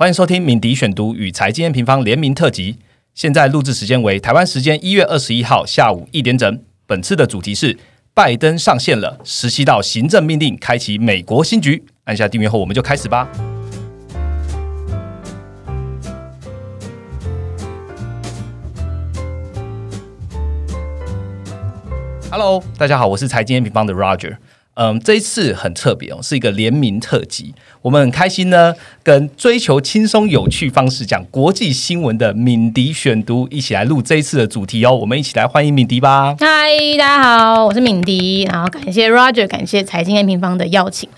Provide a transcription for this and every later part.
欢迎收听敏迪选读与财经平方联名特辑。现在录制时间为台湾时间一月二十一号下午一点整。本次的主题是拜登上线了，十七道行政命令开启美国新局。按下订阅后，我们就开始吧。Hello，大家好，我是财经平方的 Roger。嗯，这一次很特别哦，是一个联名特辑。我们很开心呢，跟追求轻松有趣方式讲国际新闻的敏迪选读一起来录这一次的主题哦。我们一起来欢迎敏迪吧。嗨，大家好，我是敏迪，然后感谢 Roger，感谢财经 A 平方的邀请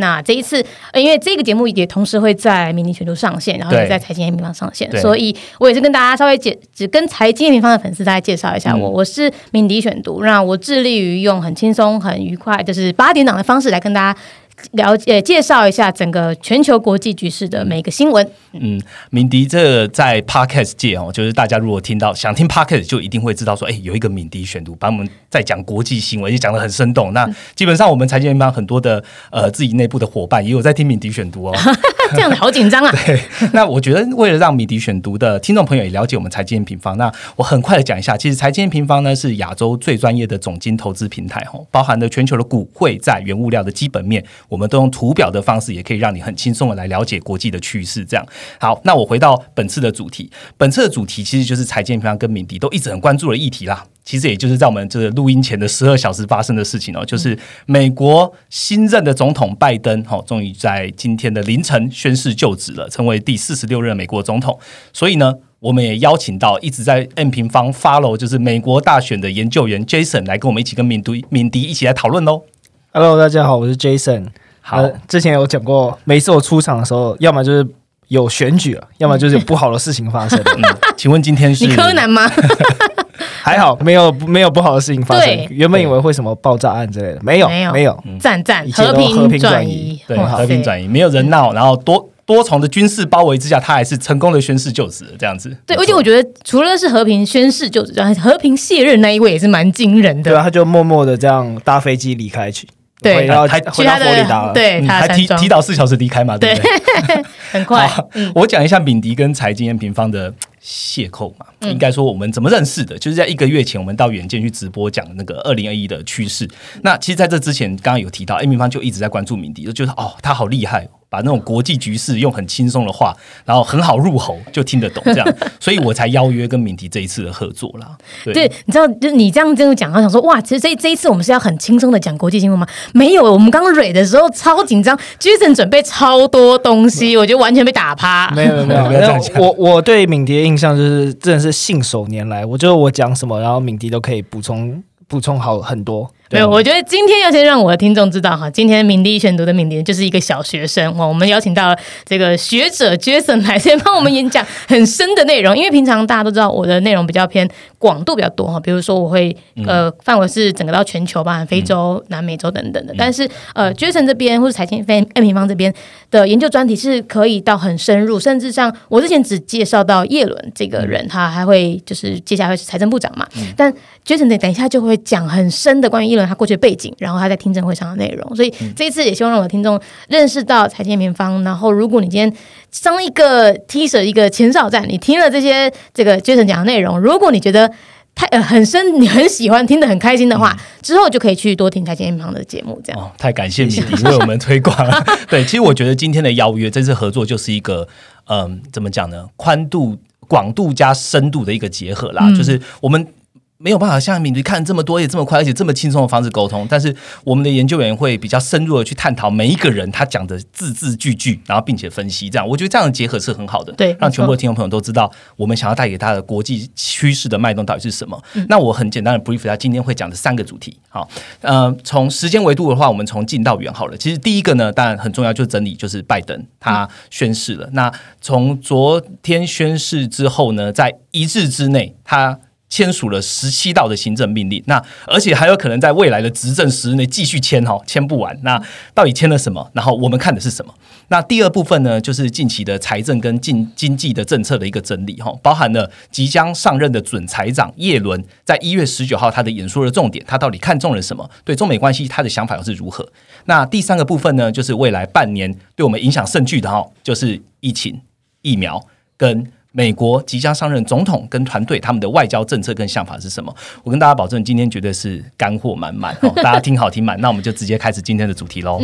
那这一次，因为这个节目也同时会在迷你全球上线，然后也在财经 A 平方上线，所以我也是跟大家稍微解，只跟财经 A 平方的粉丝大家介绍一下我，我是敏迪选读，那我致力于用很轻松、很愉快，就是八点档的方式来跟大家。了解介绍一下整个全球国际局势的每个新闻。嗯，敏迪这在 podcast 界哦，就是大家如果听到想听 podcast，就一定会知道说，哎，有一个敏迪选读，把我们在讲国际新闻，也讲的很生动。那基本上我们财经方很多的呃自己内部的伙伴也有在听敏迪选读哦。这样子好紧张啊！对，那我觉得为了让敏迪选读的听众朋友也了解我们财经平方，那我很快的讲一下，其实财经平方呢是亚洲最专业的总金投资平台哦，包含了全球的股汇在原物料的基本面。我们都用图表的方式，也可以让你很轻松的来了解国际的趋势。这样好，那我回到本次的主题，本次的主题其实就是财经平方跟敏迪都一直很关注的议题啦。其实也就是在我们这个录音前的十二小时发生的事情哦，就是美国新任的总统拜登哈，终于在今天的凌晨宣誓就职了，成为第四十六任美国总统。所以呢，我们也邀请到一直在 N 平方 follow 就是美国大选的研究员 Jason 来跟我们一起跟敏迪敏迪一起来讨论喽。Hello，大家好，我是 Jason。好，之前有讲过，每次我出场的时候，要么就是有选举了，要么就是有不好的事情发生。请问今天是你柯南吗？还好，没有没有不好的事情发生。原本以为会什么爆炸案之类的，没有没有没有，赞赞和平和平转移，对和平转移，没有人闹，然后多。多重的军事包围之下，他还是成功的宣誓就职，这样子。对，而且我觉得除了是和平宣誓就职，和平卸任那一位也是蛮惊人的。对啊，他就默默的这样搭飞机离开去，对，然后还回到佛里达，对，还提提早四小时离开嘛，对不对？很快。我讲一下敏迪跟财经验平方的邂逅嘛，应该说我们怎么认识的，就是在一个月前，我们到远见去直播讲那个二零二一的趋势。那其实在这之前，刚刚有提到 A 平方就一直在关注敏迪，就觉得哦，他好厉害。把那种国际局势用很轻松的话，然后很好入喉，就听得懂这样，所以我才邀约跟敏迪这一次的合作啦。对，你知道，就你这样这样讲，我想说，哇，其实这这一次我们是要很轻松的讲国际新闻吗？没有，我们刚蕊的时候超紧张，Jason 准备超多东西，我觉得完全被打趴。没有没有没有，我我对敏迪的印象就是真的是信手拈来，我觉得我讲什么，然后敏迪都可以补充补充好很多。没有，我觉得今天要先让我的听众知道哈，今天敏迪选读的敏迪就是一个小学生哇。我们邀请到这个学者 Jason 来先帮我们演讲很深的内容，因为平常大家都知道我的内容比较偏广度比较多哈，比如说我会呃范围是整个到全球，吧非洲、南美洲等等的。但是呃 Jason 这边或者财经非 N 平方这边的研究专题是可以到很深入，甚至像我之前只介绍到叶伦这个人，他还会就是接下来会是财政部长嘛，但 Jason 等等一下就会讲很深的关于叶伦。他过去的背景，然后他在听证会上的内容，所以这一次也希望让我的听众认识到财经平方。然后，如果你今天上一个 T 恤一个前哨站，你听了这些这个 Jason 讲的内容，如果你觉得太呃很深，你很喜欢，听得很开心的话，之后就可以去多听财经平方的节目。这样哦，太感谢米迪为我们推广了。对，其实我觉得今天的邀约，这次合作就是一个嗯，怎么讲呢？宽度、广度加深度的一个结合啦，就是我们。没有办法像敏迪看这么多也这么快，而且这么轻松的方式沟通。但是我们的研究员会比较深入的去探讨每一个人他讲的字字句句，然后并且分析。这样我觉得这样的结合是很好的，对，让全部的听众朋友都知道我们想要带给他的国际趋势的脉动到底是什么。那我很简单的 brief 他今天会讲的三个主题。好，呃，从时间维度的话，我们从近到远好了。其实第一个呢，当然很重要，就是整理就是拜登他宣誓了。那从昨天宣誓之后呢，在一日之内他。签署了十七道的行政命令，那而且还有可能在未来的执政时内继续签哈，签不完。那到底签了什么？然后我们看的是什么？那第二部分呢，就是近期的财政跟经经济的政策的一个整理哈，包含了即将上任的准财长叶伦在一月十九号他的演说的重点，他到底看中了什么？对中美关系他的想法又是如何？那第三个部分呢，就是未来半年对我们影响甚巨的哈，就是疫情。疫苗跟美国即将上任总统跟团队他们的外交政策跟想法是什么？我跟大家保证，今天绝对是干货满满哦！大家听好听满，那我们就直接开始今天的主题喽。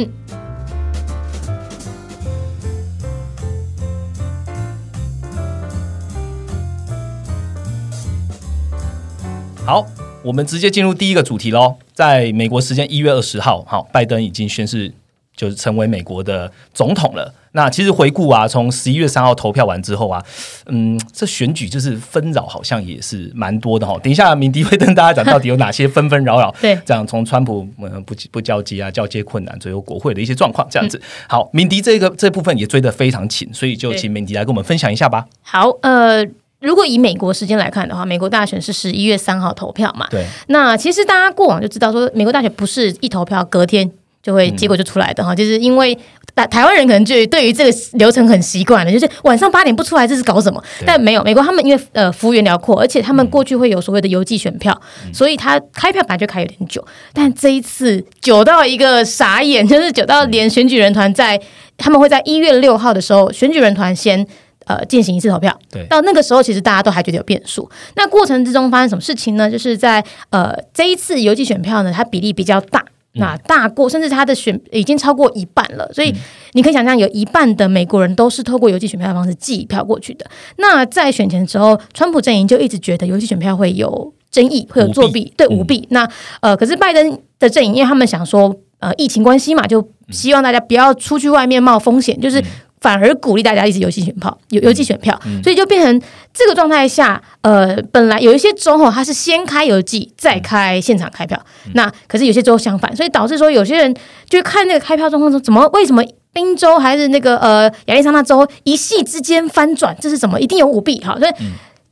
好，我们直接进入第一个主题喽。在美国时间一月二十号，好，拜登已经宣誓就是成为美国的总统了。那其实回顾啊，从十一月三号投票完之后啊，嗯，这选举就是纷扰，好像也是蛮多的哈。等一下，明迪会跟大家讲到底有哪些纷纷扰扰。对，这样从川普嗯不不交接啊，交接困难，最后国会的一些状况，这样子。好，敏迪这个这部分也追得非常紧，所以就请敏迪来跟我们分享一下吧。好，呃。如果以美国时间来看的话，美国大选是十一月三号投票嘛？对。那其实大家过往就知道说，美国大选不是一投票隔天就会结果就出来的哈，就是因为台台湾人可能就对于这个流程很习惯了，就是晚上八点不出来这是搞什么？但没有，美国他们因为呃幅员辽阔，而且他们过去会有所谓的邮寄选票，所以他开票本来就开有点久，但这一次久到一个傻眼，就是久到连选举人团在他们会在一月六号的时候，选举人团先。呃，进行一次投票，对，到那个时候其实大家都还觉得有变数。那过程之中发生什么事情呢？就是在呃这一次邮寄选票呢，它比例比较大，那大过甚至他的选已经超过一半了。所以你可以想象，有一半的美国人都是透过邮寄选票的方式寄票过去的。那在选前的时候，川普阵营就一直觉得邮寄选票会有争议，会有作弊，对舞弊。那呃，可是拜登的阵营，因为他们想说，呃，疫情关系嘛，就希望大家不要出去外面冒风险，就是。反而鼓励大家一直邮寄选票，邮邮寄选票，所以就变成这个状态下，呃，本来有一些州吼，它是先开邮寄，再开现场开票，那可是有些州相反，所以导致说有些人就看那个开票状况说，怎么为什么宾州还是那个呃亚利桑那州一系之间翻转，这是什么？一定有舞弊哈，所以。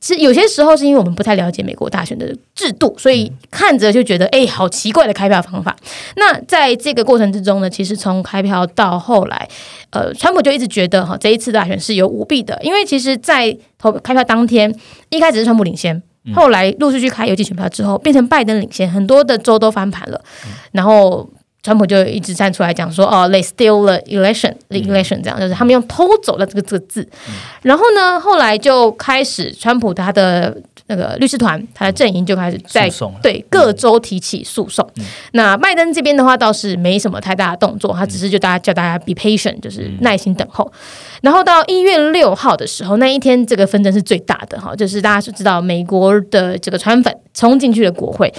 其实有些时候是因为我们不太了解美国大选的制度，所以看着就觉得哎，好奇怪的开票方法。那在这个过程之中呢，其实从开票到后来，呃，川普就一直觉得哈，这一次大选是有舞弊的。因为其实，在投开票当天，一开始是川普领先，后来陆续去开邮寄选票之后，变成拜登领先，很多的州都翻盘了，然后。川普就一直站出来讲说，哦，they steal the election，the election，这样就是他们用偷走了这个这个字。然后呢，后来就开始，川普他的那个律师团，他的阵营就开始在对各州提起诉讼。那拜登这边的话倒是没什么太大的动作，他只是就大家叫大家 be patient，就是耐心等候。然后到一月六号的时候，那一天这个纷争是最大的哈，就是大家是知道美国的这个川粉冲进去了国会。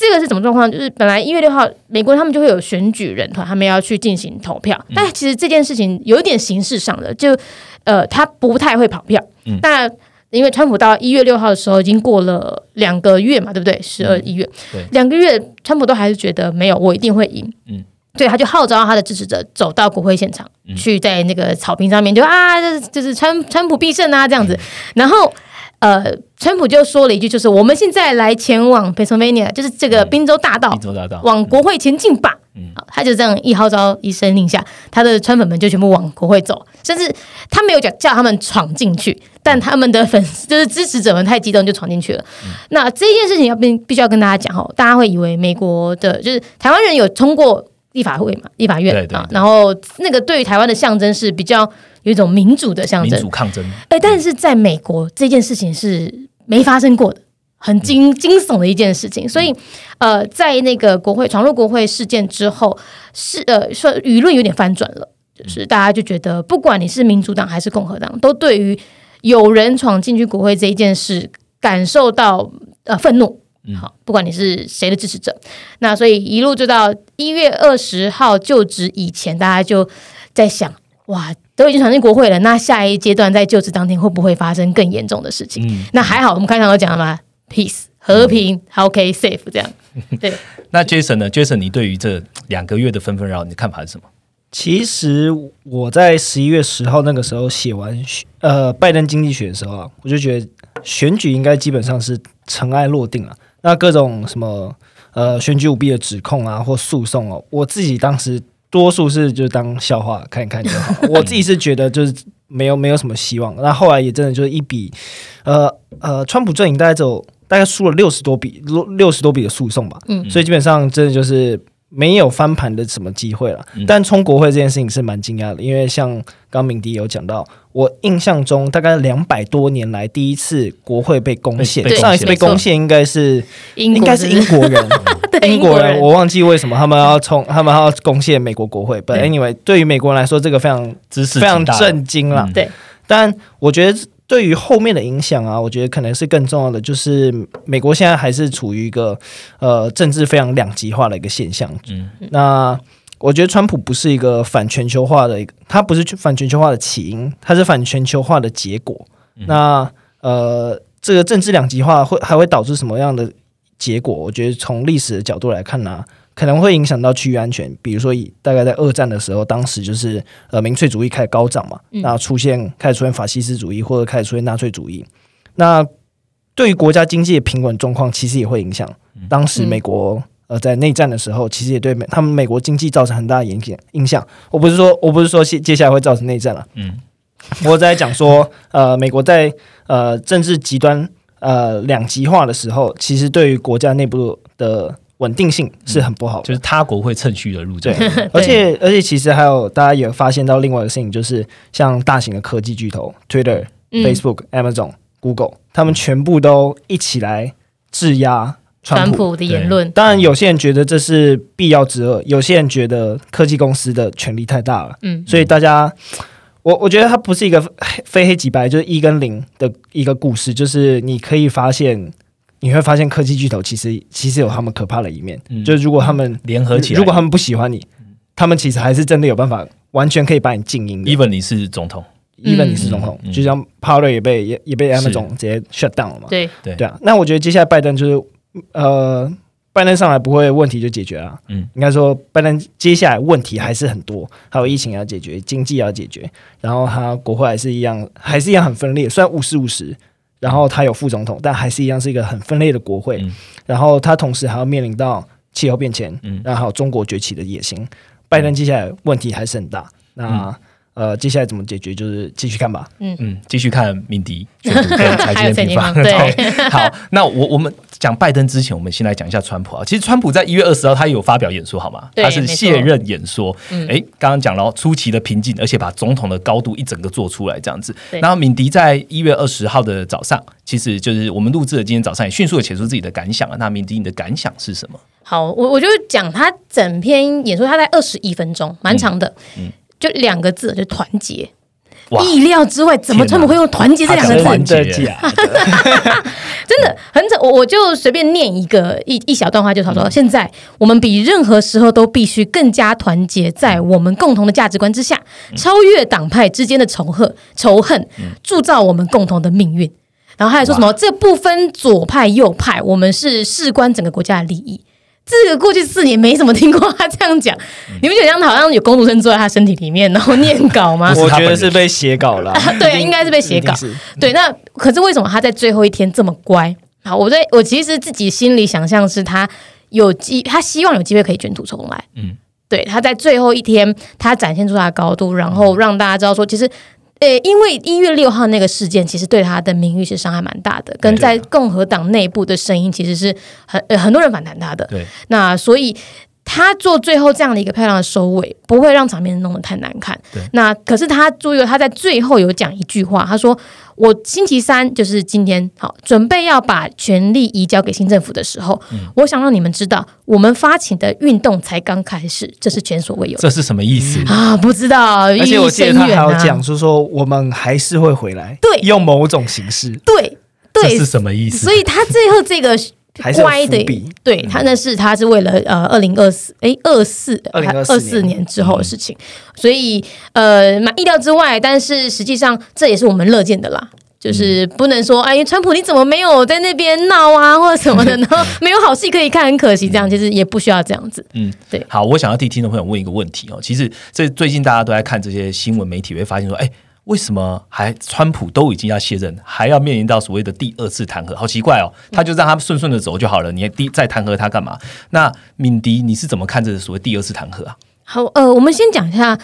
这个是什么状况？就是本来一月六号，美国他们就会有选举人团，他们要去进行投票。但其实这件事情有一点形式上的，就呃，他不太会跑票。那因为川普到一月六号的时候已经过了两个月嘛，对不对？十二一月，两个月，川普都还是觉得没有，我一定会赢。嗯，对他就号召他的支持者走到国会现场，去在那个草坪上面就啊，就是川川普必胜啊这样子，然后。呃，川普就说了一句，就是我们现在来前往 Pennsylvania，就是这个宾州大道，宾州大道往国会前进吧。嗯，他就这样一号召一声令下，他的川粉们就全部往国会走，甚至他没有叫叫他们闯进去，但他们的粉丝就是支持者们太激动就闯进去了。那这件事情要必必须要跟大家讲哦，大家会以为美国的就是台湾人有通过立法会嘛，立法院啊，然后那个对于台湾的象征是比较。有一种民主的象征，民主抗争。哎，但是在美国这件事情是没发生过的，很惊惊悚的一件事情。所以，呃，在那个国会闯入国会事件之后，是呃说舆论有点翻转了，就是大家就觉得，不管你是民主党还是共和党，都对于有人闯进去国会这一件事感受到呃愤怒。好，不管你是谁的支持者，那所以一路就到一月二十号就职以前，大家就在想。哇，都已经传进国会了，那下一阶段在就职当天会不会发生更严重的事情？那还好，我们开场都讲了嘛，peace 和平，OK，safe 这样。对，那 Jason 呢？Jason，你对于这两个月的纷纷扰扰，你的看法是什么？其实我在十一月十号那个时候写完呃拜登经济学的时候啊，我就觉得选举应该基本上是尘埃落定了。那各种什么呃选举舞弊的指控啊，或诉讼哦，我自己当时。多数是就当笑话看一看就好。我自己是觉得就是没有没有什么希望。那后来也真的就是一笔，呃呃，川普阵营大概只有大概输了六十多笔六六十多笔的诉讼吧。嗯，所以基本上真的就是没有翻盘的什么机会了。但冲国会这件事情是蛮惊讶的，因为像刚敏迪有讲到，我印象中大概两百多年来第一次国会被攻陷，上一次被攻陷应该是英应该是 英国人，英国人，我忘记为什么他们要冲，他们要攻陷美国国会。But 对 anyway，对于美国人来说，这个非常知识非常震惊了。嗯。对。但我觉得对于后面的影响啊，我觉得可能是更重要的，就是美国现在还是处于一个呃政治非常两极化的一个现象。嗯那我觉得川普不是一个反全球化的一个，他不是反全球化的起因，他是反全球化的结果。那呃，这个政治两极化会还会导致什么样的结果？我觉得从历史的角度来看呢、可能会影响到区域安全。比如说，以大概在二战的时候，当时就是呃民粹主义开始高涨嘛，嗯那出现开始出现法西斯主义或者开始出现纳粹主义。那对于国家经济的平稳状况，其实也会影响。当时美国、呃在内战的时候，其实也对美他们美国经济造成很大的影响影响。我不是说我不是说接接下来会造成内战了，嗯我在讲说，呃，美国在呃政治极端呃两极化的时候，其实对于国家内部的稳定性是很不好的。就是他国会趁虚而入这样。而且 而且，其实还有大家也发现到另外一个事情，就是像大型的科技巨头 Twitter、嗯 Facebook、Amazon、Google，他们全部都一起来质押川川普。的言论，当然，有些人觉得这是必要之恶，有些人觉得科技公司的权力太大了。嗯所以大家，我我觉得它不是一个非黑即白，就是一跟零的一个故事，就是你可以发现，你会发现科技巨头其实其实有他们可怕的一面，嗯。就是如果他们联合起来，如果他们不喜欢你，他们其实还是真的有办法，完全可以把你静音的。even 你是总统，even 你是总统，就像 Powder 也被也也被是。Amazon 直接 shut down 了嘛。对，对。对啊，那我觉得接下来拜登就是呃，拜登上来不会问题就解决了。嗯，应该说拜登接下来问题还是很多，还有疫情要解决，经济要解决，然后他国会还是一样，还是一样很分裂，虽然五十五十。然后他有副总统，但还是一样是一个很分裂的国会。嗯然后他同时还要面临到气候变迁，嗯然后还有中国崛起的野心。拜登接下来问题还是很大。那、呃，接下来怎么解决，就是继续看吧。嗯嗯，继续看敏迪 选读跟财经平方。对 好，那我我们讲拜登之前，我们先来讲一下川普啊。其实川普在一月二十号他也有发表演说，好吗？他是卸任演说。嗯哎，刚刚讲了出奇的平静，而且把总统的高度一整个做出来，这样子。然后敏迪在一月二十号的早上，其实就是我们录制的今天早上，也迅速的写出自己的感想啊。那敏迪，你的感想是什么？好，我我就讲他整篇演说，他在二十一分钟，蛮长的，就两个字，就团结。意料之外，怎么天哪川普会用“团结”这两个字？真的假的？真的很扯，我我就随便念一个一一小段话，就他说：嗯现在我们比任何时候都必须更加团结，在我们共同的价值观之下，嗯超越党派之间的仇恨，仇恨，铸造我们共同的命运。然后还有说什么？这不分左派右派，我们是事关整个国家的利益。这个过去四年没怎么听过他这样讲，嗯你们觉得这样好像有工读生坐在他身体里面，然后念稿吗？我觉得是被写稿了。对啊应该是被写稿对，那可是为什么他在最后一天这么乖？好，我在我其实自己心里想象是他有机，他希望有机会可以卷土重来。嗯，对，他在最后一天，他展现出他的高度，然后让大家知道说，其实。呃，因为一月六号那个事件，其实对他的名誉是伤害蛮大的，跟在共和党内部的声音其实是很、呃、很多人反弹他的。对，那所以他做最后这样的一个漂亮的收尾，不会让场面弄得太难看对。那可是他注意了，他在最后有讲一句话，他说：“我星期三就是今天，好准备要把权力移交给新政府的时候，嗯我想让你们知道，我们发起的运动才刚开始，这是前所未有的这是什么意思？啊！不知道，而且我记得他还有讲说说我们还是会回来，对用某种形式，对对这是，什么意思？所以他最后这个还是有乖的，对他那是他是为了呃二零二四哎二四2024二四年之后的事情，所以呃蛮意料之外，但是实际上这也是我们乐见的啦。就是不能说，哎，川普你怎么没有在那边闹啊，或者什么的，然后没有好戏可以看，很可惜。这样其实也不需要这样子。嗯，对好，我想要替听众朋友问一个问题哦。其实这最近大家都在看这些新闻媒体，会发现说，哎，为什么还川普都已经要卸任，还要面临到所谓的第二次弹劾？好奇怪哦，他就让他顺顺的走就好了，你第再弹劾他干嘛？那敏迪你是怎么看这个所谓第二次弹劾啊？好，呃，我们先讲一下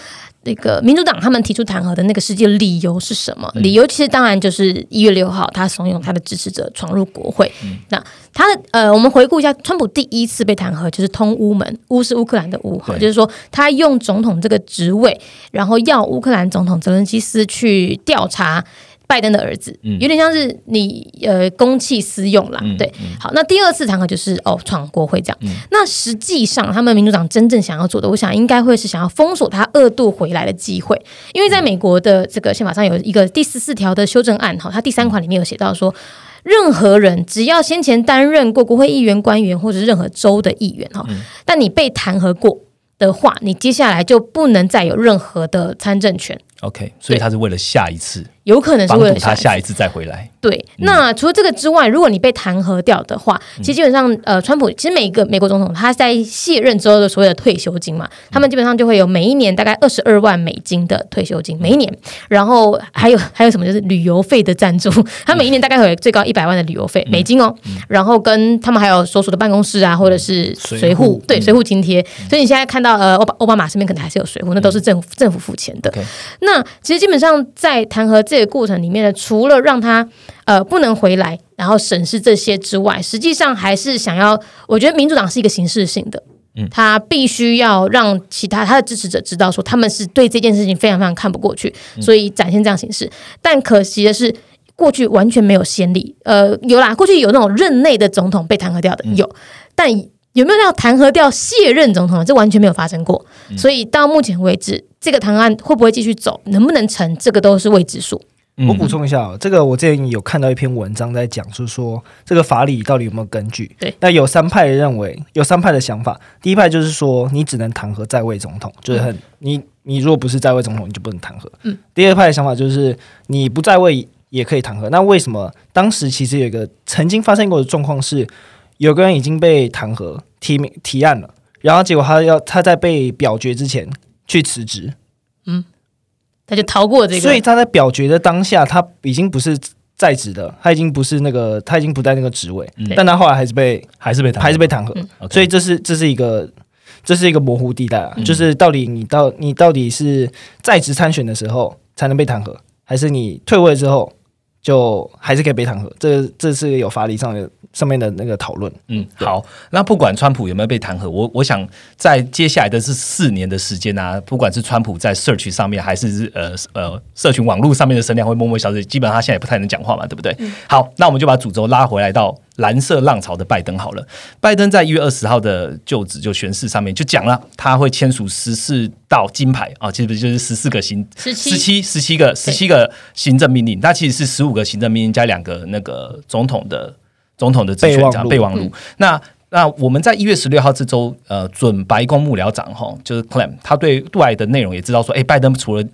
那个民主党他们提出弹劾的那个实际理由是什么？理由其实当然就是一月六号，他怂恿他的支持者闯入国会。那他的呃，我们回顾一下，川普第一次被弹劾就是通乌门，乌是乌克兰的乌，哈，就是说他用总统这个职位，然后要乌克兰总统泽伦基斯去调查。拜登的儿子，有点像是你呃公器私用啦，对。好，那第二次弹劾就是哦闯国会这样。那实际上，他们民主党真正想要做的，我想应该会是想要封锁他二度回来的机会，因为在美国的这个宪法上有一个第十四条的修正案，哈，它第三款里面有写到说，任何人只要先前担任过国会议员、官员或者是任何州的议员，哈，但你被弹劾过的话，你接下来就不能再有任何的参政权。OK，所以他是为了下一次。有可能是为了他下一次再回来。对，那除了这个之外，如果你被弹劾掉的话，其实基本上，呃，川普其实每一个美国总统他在卸任之后的所谓的退休金嘛，他们基本上就会有每一年大概二十二万美金的退休金，每一年，然后还有还有什么就是旅游费的赞助，他每一年大概会有最高一百万的旅游费美金哦，然后跟他们还有所属的办公室啊，或者是随扈，对随扈津贴，所以你现在看到呃奥巴奥巴马身边可能还是有随扈，那都是政府政府付钱的。那其实基本上在弹劾这个过程里面呢。除了让他呃不能回来，然后审视这些之外，实际上还是想要，我觉得民主党是一个形式性的，嗯，他必须要让其他他的支持者知道，说他们是对这件事情非常非常看不过去，所以展现这样形式。但可惜的是，过去完全没有先例，呃，有啦，过去有那种任内的总统被弹劾掉的有，但有没有要弹劾掉卸任总统？这完全没有发生过。所以到目前为止，这个弹劾案会不会继续走，能不能成，这个都是未知数。我补充一下，这个我之前有看到一篇文章在讲，就是说这个法理到底有没有根据？对，那有三派认为，有三派的想法。第一派就是说，你只能弹劾在位总统，就是很你你如果不是在位总统，你就不能弹劾。嗯。第二派的想法就是，你不在位也可以弹劾。那为什么当时其实有一个曾经发生过的状况是，有个人已经被弹劾提名提案了，然后结果他要他在被表决之前去辞职。嗯。他就逃过这个，所以他在表决的当下，他已经不是在职的，他已经不是那个，他已经不在那个职位，但他后来还是被，还是被，还是被弹劾，所以这是这是一个，这是一个模糊地带啊，就是到底你到你到底是在职参选的时候才能被弹劾，还是你退位之后就还是可以被弹劾？这这是有法理上的。上面的那个讨论，嗯，好，那不管川普有没有被弹劾，我我想在接下来的是四年的时间啊，不管是川普在社区上面，还是呃呃社群网络上面的声量会默默消失，基本上他现在也不太能讲话嘛，对不对？好，那我们就把主轴拉回来到蓝色浪潮的拜登好了。拜登在一月二十号的就职就宣誓上面就讲了，他会签署十四道金牌啊，其实就是十四个行十七十七十七个十七个行政命令，那其实是十五个行政命令加两个那个总统的。总统的备忘录，备忘录。那那我们在一月十六号这周，呃，准白宫幕僚长哈，就是 Clem，他对外的内容也知道说，哎，拜登除了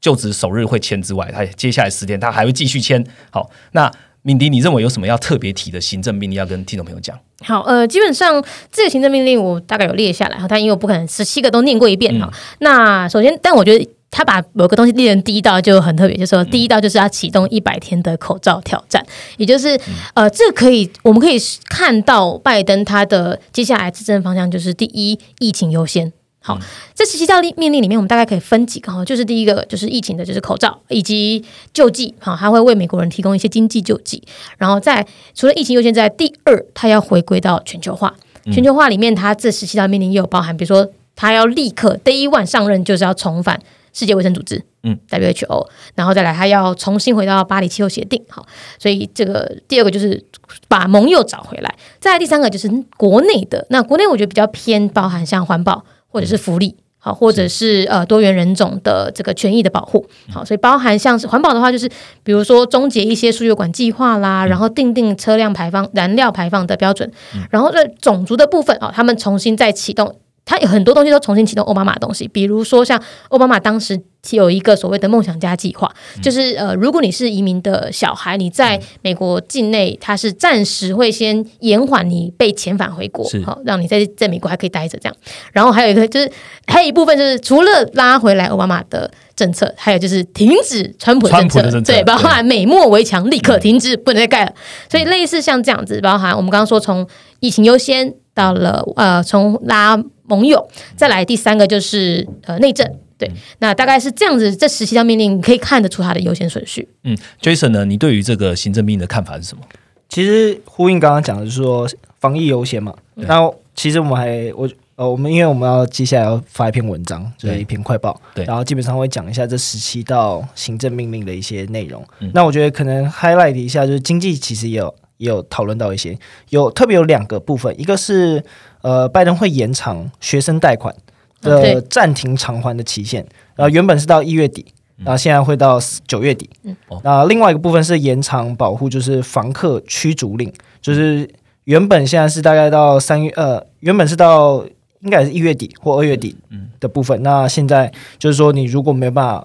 就职首日会签之外，他接下来十天他还会继续签。好，那敏迪，你认为有什么要特别提的行政命令要跟听众朋友讲？好，呃，基本上这个行政命令我大概有列下来哈，但因为我不可能十七个都念过一遍哈。那首先，但我觉得。他把某个东西列成第一道就很特别，就是说第一道就是要启动一百天的口罩挑战，也就是呃，这可以我们可以看到拜登他的接下来执政方向就是第一，疫情优先。好，这十七道命令里面，我们大概可以分几个哈，就是第一个就是疫情的，就是口罩以及救济，哈，它会为美国人提供一些经济救济。然后在除了疫情优先之外，第二，它要回归到全球化。全球化里面，它这十七道命令也有包含，比如说它要立刻 day one 上任就是要重返。世界卫生组织，嗯，WHO，然后再来，它要重新回到巴黎气候协定，好，所以这个第二个就是把盟友找回来，再来第三个就是国内的，那国内我觉得比较偏包含像环保或者是福利，好，或者是。呃多元人种的这个权益的保护，好，所以包含像是环保的话，就是比如说终结一些输油管计划啦，然后定定车辆排放燃料排放的标准，然后在种族的部分啊，他们重新再启动。他有很多东西都重新启动奥巴马的东西，比如说像奥巴马当时有一个所谓的梦想家计划，就是呃，如果你是移民的小孩，你在美国境内，他是暂时会先延缓你被遣返回国，好，让你在在美国还可以待着这样。然后还有一个就是还有一部分就是除了拉回来奥巴马的政策，还有就是停止川普政策，对，包含美墨围墙立刻停止，不能再盖了。所以类似像这样子，包含我们刚刚说从疫情优先到了呃从拉。盟友，再来第三个就是呃内政，对，那大概是这样子，这十七条命令你可以看得出它的优先顺序。嗯，Jason 呢，你对于这个行政命令的看法是什么？其实呼应刚刚讲的，就是说防疫优先嘛。对那其实我们还我呃，我们因为我们要接下来要发一篇文章，就是一篇快报，对然后基本上会讲一下这十七道行政命令的一些内容。嗯那我觉得可能 highlight 一下，就是经济其实也有也有讨论到一些，有特别有两个部分，一个是呃，拜登会延长学生贷款的暂停偿还的期限，然后原本是到一月底。然后现在会到九月底，哦那另外一个部分是延长保护，就是房客驱逐令，就是原本现在是大概到三月，呃，原本是到应该是一月底或二月底的部分。那现在就是说，你如果没有办法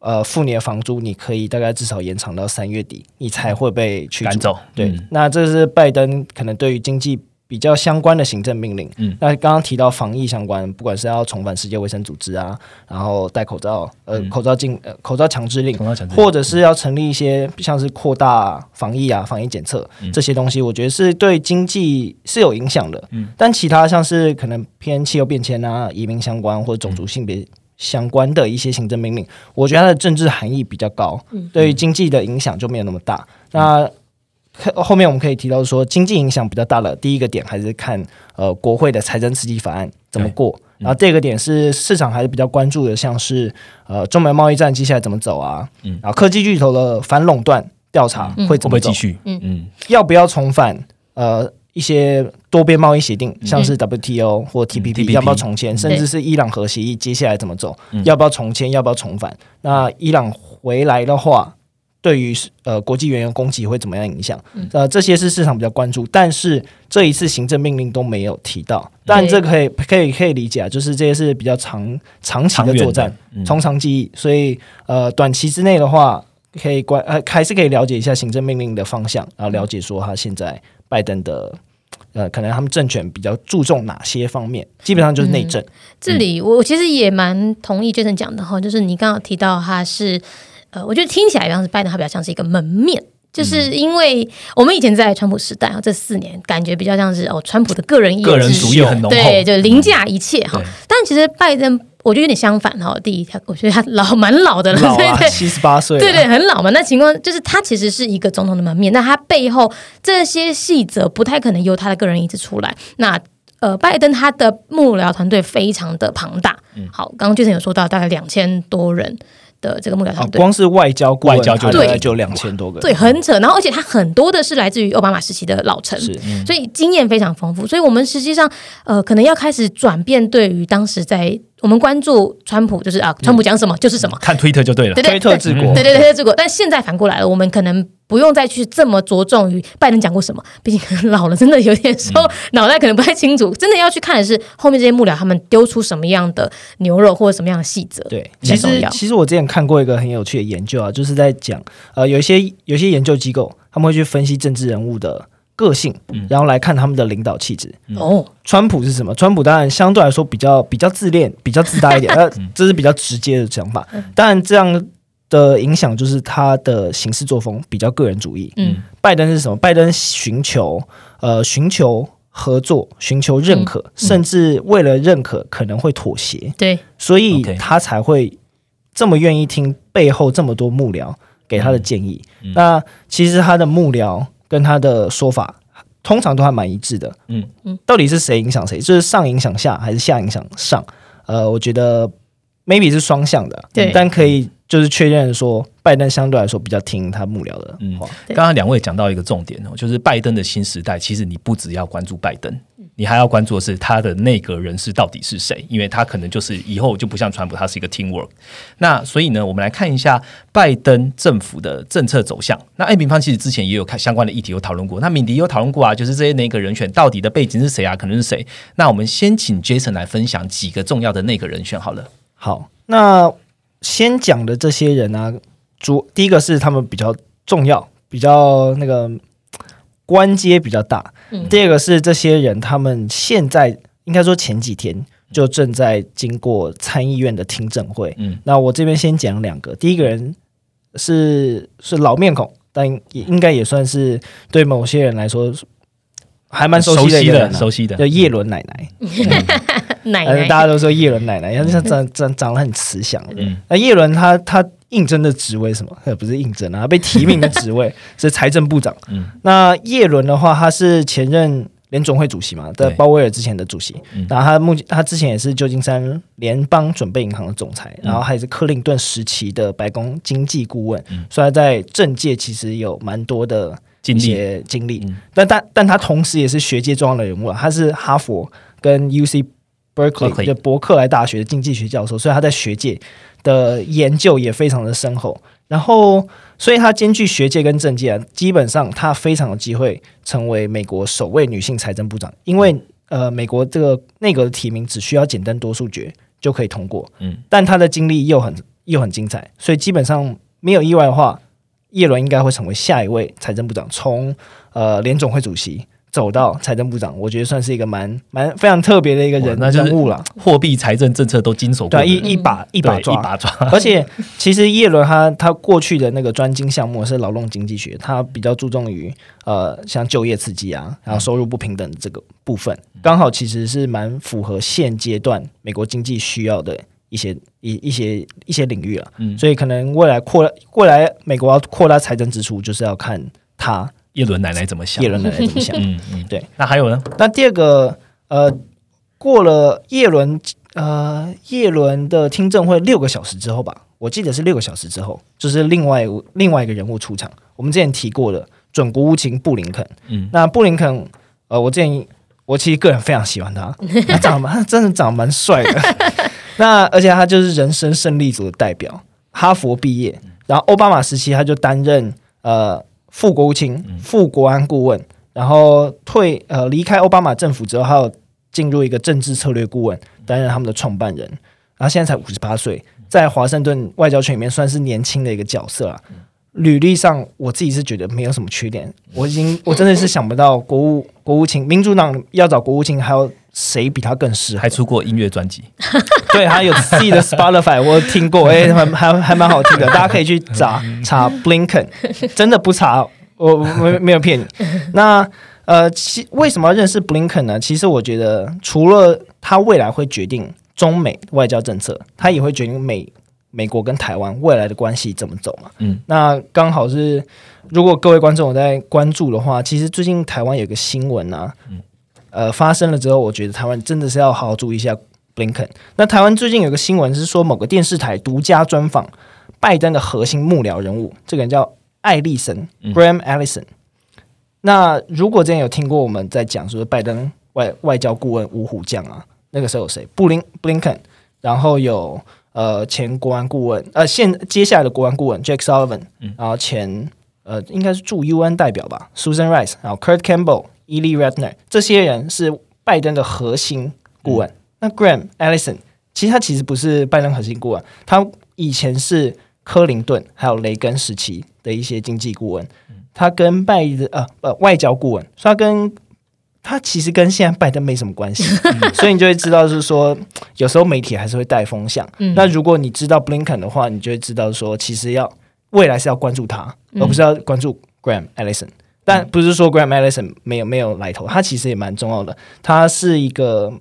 呃付你的房租，你可以大概至少延长到三月底，你才会被驱。赶走？对，嗯那这是拜登可能对于经济比较相关的行政命令。嗯那刚刚提到防疫相关，不管是要重返世界卫生组织啊，然后戴口罩，呃，嗯口罩禁，呃，口罩强制令，或者是要成立一些像是扩大防疫啊、防疫检测嗯这些东西，我觉得是对经济是有影响的。嗯但其他像是可能偏气候变迁啊、移民相关或者种族性别相关的一些行政命令，我觉得它的政治含义比较高，对于经济的影响就没有那么大。那后面我们可以提到说，经济影响比较大的第一个点还是看呃国会的财政刺激法案怎么过，然后第二个点是市场还是比较关注的，像是呃中美贸易战接下来怎么走啊，嗯。然后科技巨头的反垄断调查会会怎么继续？嗯嗯。要不要重返呃一些多边贸易协定，像是 WTO 或 TPP，、要不要重签，甚至是伊朗核协议接下来怎么走，嗯要不要重签，要不要重返？那伊朗回来的话。对于呃国际原油供给会怎么样影响？呃，这些是市场比较关注，但是这一次行政命令都没有提到。但这个可以可以可以理解啊，就是这些是比较长长期长的的作战，嗯从长计议，所以呃短期之内的话，可以关呃还是可以了解一下行政命令的方向，然后了解说他现在拜登的呃可能他们政权比较注重哪些方面，基本上就是内政。这里我我其实也蛮同意 Jason 讲的哈，就是你刚刚提到他是，呃，我觉得听起来像是拜登，他比较像是一个门面。就是因为我们以前在川普时代啊，这四年感觉比较像是哦，川普的个人意志个人主义很浓厚，对，就凌驾一切哈对。但其实拜登，我觉得有点相反哈。第一，他我觉得他老蛮老的了，老啊，对对。七十八岁了，对对，很老嘛。那情况就是他其实是一个总统的门面，那他背后这些细则不太可能由他的个人意志出来。那呃，拜登他的幕僚团队非常的庞大。好，刚刚 Jason 有说到大概两千多人的这个幕僚啊团，队。光是外交外交就对他大概就两千多个人，对，很扯。然后，而且他很多的是来自于奥巴马时期的老臣，是所以经验非常丰富。所以我们实际上，呃，可能要开始转变对于当时在我们关注川普，就是啊，川普讲什么就是什么，看推特就对了对。对推特治国，对对对，这个。但现在反过来了，我们可能不用再去这么着重于拜登讲过什么，毕竟可能老了，真的有点时候脑袋可能不太清楚。真的要去看的是后面这些幕僚他们丢出什么样的牛肉或者什么样的细则。对，其实其实我之前看过一个很有趣的研究啊，就是在讲呃，有一些有一些研究机构他们会去分析政治人物的个性，然后来看他们的领导气质。哦，川普是什么？川普当然相对来说比较比较自恋，比较自大一点，呃，这是比较直接的想法。当然，这样的影响就是他的行事作风比较个人主义。嗯，拜登是什么？拜登寻求呃寻求合作，寻求认可，甚至为了认可可能会妥协。对，所以他才会这么愿意听背后这么多幕僚给他的建议。嗯那其实他的幕僚跟他的说法通常都还蛮一致的。嗯嗯，到底是谁影响谁？就是上影响下还是下影响上？呃，我觉得 maybe 是双向的，对但可以就是确认说，拜登相对来说比较听他幕僚的嗯话。对刚刚两位讲到一个重点哦，就是拜登的新时代，其实你不只要关注拜登，你还要关注的是他的内阁人士到底是谁，因为他可能就是以后就不像川普，他是一个 teamwork。那所以呢，我们来看一下拜登政府的政策走向。那艾平方其实之前也有看相关的议题有讨论过，那敏迪有讨论过啊，就是这些内阁人选到底的背景是谁啊，可能是谁？那我们先请 Jason 来分享几个重要的内阁人选好了。好，那先讲的这些人呢、主第一个是他们比较重要，比较那个官阶比较大。嗯。第二个是这些人他们现在应该说前几天就正在经过参议院的听证会。嗯。那我这边先讲两个，第一个人是是老面孔，但也应该也算是对某些人来说还蛮熟悉的一个人、啊，熟悉的，叫叶伦奶奶。呃，奶奶。大家都说叶伦奶奶，因为她长长长得很慈祥。嗯。那叶伦他他应征的职位什么？呃，不是应征啊，他被提名的职位 是财政部长。嗯那叶伦的话，他是前任联总会主席嘛，在对鲍威尔之前的主席嗯。然后他目前他之前也是旧金山联邦准备银行的总裁，嗯然后还是克林顿时期的白宫经济顾问嗯，所以他在政界其实有蛮多的一经历些经历嗯。但但但他同时也是学界重要的人物啊，他是哈佛跟 U C Berkeley Berkeley 就伯克莱大学的经济学教授，所以他在学界的研究也非常的深厚。然后，所以他兼具学界跟政界、啊，基本上他非常有机会成为美国首位女性财政部长，因为呃，美国这个内阁的提名只需要简单多数决就可以通过。嗯，但他的经历又很又很精彩，所以基本上没有意外的话，叶伦应该会成为下一位财政部长，从呃联总会主席走到财政部长，我觉得算是一个蛮蛮非常特别的一个人人物了。货币财政政策都经手过对一一把一把抓，一把抓，而且其实叶伦他他过去的那个专精项目是劳动经济学，他比较注重于呃像就业刺激啊，然后收入不平等这个部分，刚好其实是蛮符合现阶段美国经济需要的一些一一些一些领域了。嗯。所以可能未来扩未来美国要扩大财政支出，就是要看他叶伦奶奶怎么想？叶伦奶奶怎么想。嗯嗯，对。那还有呢？那第二个，呃，过了叶伦，呃，叶伦的听证会六个小时之后吧，我记得是六个小时之后，就是另外另外一个人物出场。我们之前提过的准国务卿布林肯，嗯那布林肯，呃，我建议我其实个人非常喜欢他，他长得蛮他真的长得蛮帅的。那而且他就是人生胜利组的代表，哈佛毕业，然后奥巴马时期他就担任呃副国务卿、副国安顾问，然后退呃离开奥巴马政府之后，还有进入一个政治策略顾问，担任他们的创办人，然后现在才五十八岁，在华盛顿外交圈里面算是年轻的一个角色啊。履历上，我自己是觉得没有什么缺点。我已经，我真的是想不到国务国务卿，民主党要找国务卿，还有谁比他更适合还？出过音乐专辑，对，他有自己的 Spotify，我听过，哎、还还还蛮好听的，大家可以去查查 Blinken，真的不查，我我没没有骗你。那呃，其为什么要认识 Blinken 呢？其实我觉得，除了他未来会决定中美外交政策，他也会决定美美国跟台湾未来的关系怎么走嘛。嗯，那刚好是，如果各位观众有在关注的话，其实最近台湾有个新闻啊，呃，发生了之后，我觉得台湾真的是要好好注意一下 Blinken。那台湾最近有个新闻是说，某个电视台独家专访拜登的核心幕僚人物，这个人叫艾利森嗯 （Graham Allison）。那如果之前有听过我们在讲说拜登外外交顾问五虎将啊，那个时候有谁？布林 Blinken，然后有呃前国安顾问，呃现接下来的国安顾问 Jake Sullivan，、嗯然后前呃应该是驻 UN 代表吧，Susan Rice，然后 Kurt Campbell、Ely Ratner，这些人是拜登的核心顾问。那 Graham Allison 其实他其实不是拜登核心顾问，他以前是克林顿还有雷根时期的一些经济顾问，他跟拜登呃呃外交顾问，所以他跟他其实跟现在拜登没什么关系，所以你就会知道是说，有时候媒体还是会带风向。嗯。那如果你知道 Blinken 的话，你就会知道说，其实要未来是要关注他，嗯。而不是要关注 Graham Allison。但不是说 Graham Allison 没有没有来头，他其实也蛮重要的。他是一个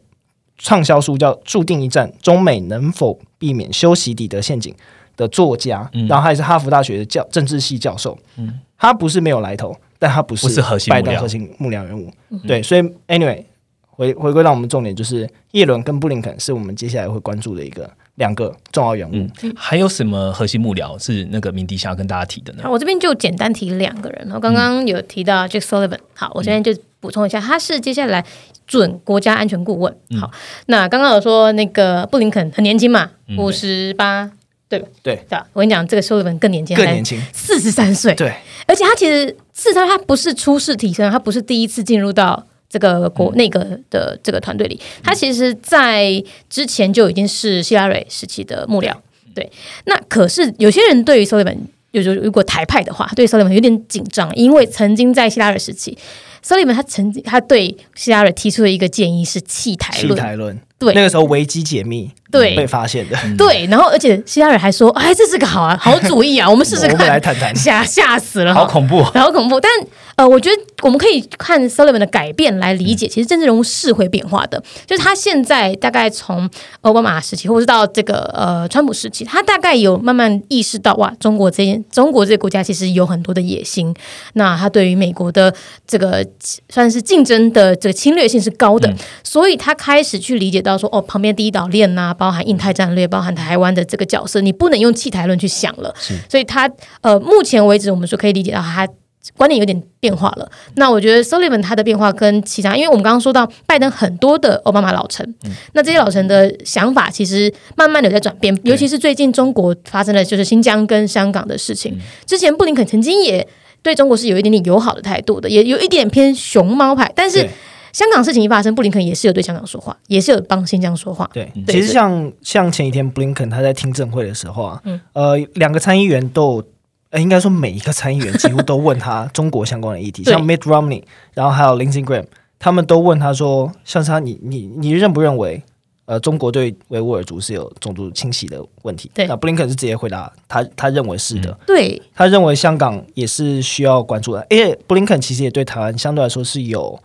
畅销书叫《注定一战：中美能否避免修习底德陷阱》的作家，嗯然后他也是哈佛大学的教政治系教授。嗯他不是没有来头，但他不是不是拜登核心幕僚人物。对，所以 anyway，回回归到我们重点，就是叶伦跟布林肯是我们接下来会关注的一个两个重要人物。嗯，还有什么核心幕僚是那个鸣笛想要跟大家提的呢好，？我这边就简单提两个人。我刚刚有提到 Jake Sullivan，好，我这边就补充一下，他是接下来准国家安全顾问。好，那刚刚有说那个布林肯很年轻嘛，五十八，对吧？对对？我跟你讲，这个 Sullivan 更年轻，更年轻，四十三岁，对，而且他其实事实上他不是初试提升，他不是第一次进入到这个国那个的这个团队里，他其实在之前就已经是希拉蕊时期的幕僚。对，那可是有些人对于 Sullivan，有如果台派的话，对 Sullivan 有点紧张，因为曾经在希拉蕊时期，Sullivan 他曾经他对希拉蕊提出的一个建议是弃台弃，台论，对那个时候危机解密对被发现的。对，然后而且希拉里还说：“哎，这是个好啊，好主意啊，我们试试我们看。”来谈谈吓吓死了，好恐怖哦。好恐怖。但呃，我觉得我们可以看 Sullivan 的改变来理解，其实政治人物是会变化的。就是他现在大概从奥巴马时期，或是到这个呃川普时期，他大概有慢慢意识到，哇，中国这件中国这个国家其实有很多的野心。那他对于美国的这个算是竞争的这个侵略性是高的，所以他开始去理解到说，哦，旁边第一岛链呐、包含印太战略，包含台湾的这个角色，你不能用弃台论去想了。所以他呃，目前为止我们说可以理解到他。观点有点变化了，那我觉得 Sullivan 他的变化跟其他，因为我们刚刚说到拜登很多的奥巴马老臣，那这些老臣的想法其实慢慢的在转变，尤其是最近中国发生的就是新疆跟香港的事情，之前布林肯曾经也对中国是有一点点友好的态度的，也有一点偏熊猫派，但是对香港事情一发生，布林肯也是有对香港说话，也是有帮新疆说话，对，对其实像像前几天 Blinken 他在听证会的时候啊，嗯。呃，两个参议员都有。呃，应该说每一个参议员几乎都问他中国相关的议题，像 Mitt Romney，然后还有 Lindsey Graham，他们都问他说，像是他你你你认不认为，呃，中国对维吾尔族是有种族清洗的问题？对。那 Blinken 是直接回答他他认为是的，对。他认为香港也是需要关注的，因为布林肯其实也对台湾相对来说是有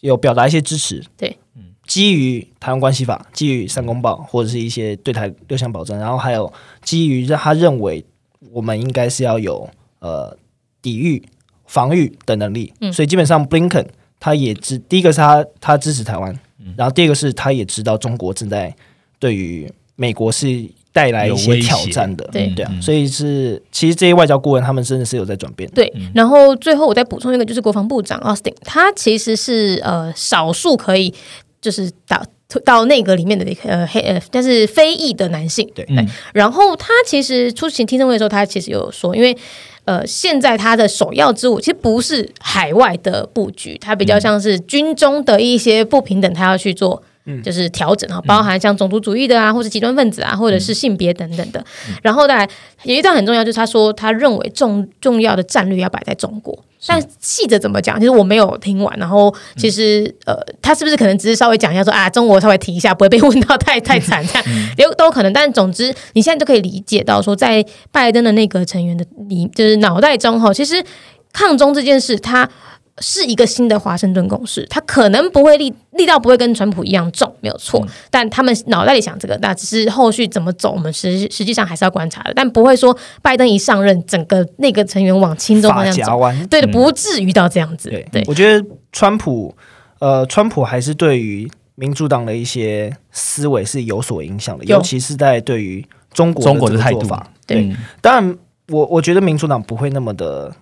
有表达一些支持，对，基于台湾关系法，基于三公报或者是一些对台六项保证，然后还有基于让他认为我们应该是要有呃抵御、防御的能力，嗯。所以基本上 Blinken 他也支第一个是他他支持台湾，然后第二个是他也知道中国正在对于美国是带来一些挑战的，对对所以是其实这些外交顾问他们真的是有在转变。对，然后最后我再补充一个，就是国防部长 Austin，他其实是呃少数可以就是到到内阁里面的一个呃黑呃，但是非裔的男性。对嗯然后他其实出席听证会的时候，他其实有说，因为呃，现在他的首要之务其实不是海外的布局，他比较像是军中的一些不平等，他要去做。就是调整哈，包含像种族主义的啊，或者极端分子啊，或者是性别等等的。然后再来有一段很重要，就是他说他认为重重要的战略要摆在中国，但细则怎么讲，其实我没有听完。然后其实呃，他是不是可能只是稍微讲一下说啊，中国稍微提一下，不会被问到太 太惨这样，有都有可能。但总之，你现在就可以理解到说，在拜登的那个成员的里，就是脑袋中哈，其实抗中这件事，它。是一个新的华盛顿共识，它可能不会力力道不会跟川普一样重，没有错。但他们脑袋里想这个，那只是后续怎么走，我们实实际上还是要观察的。但不会说拜登一上任，整个那个成员往轻中方向走，对的，不至于到这样子。对，对我觉得川普，呃，川普还是对于民主党的一些思维是有所影响的，尤其是在对于中国中国的做法。对嗯当然，我我觉得民主党不会那么的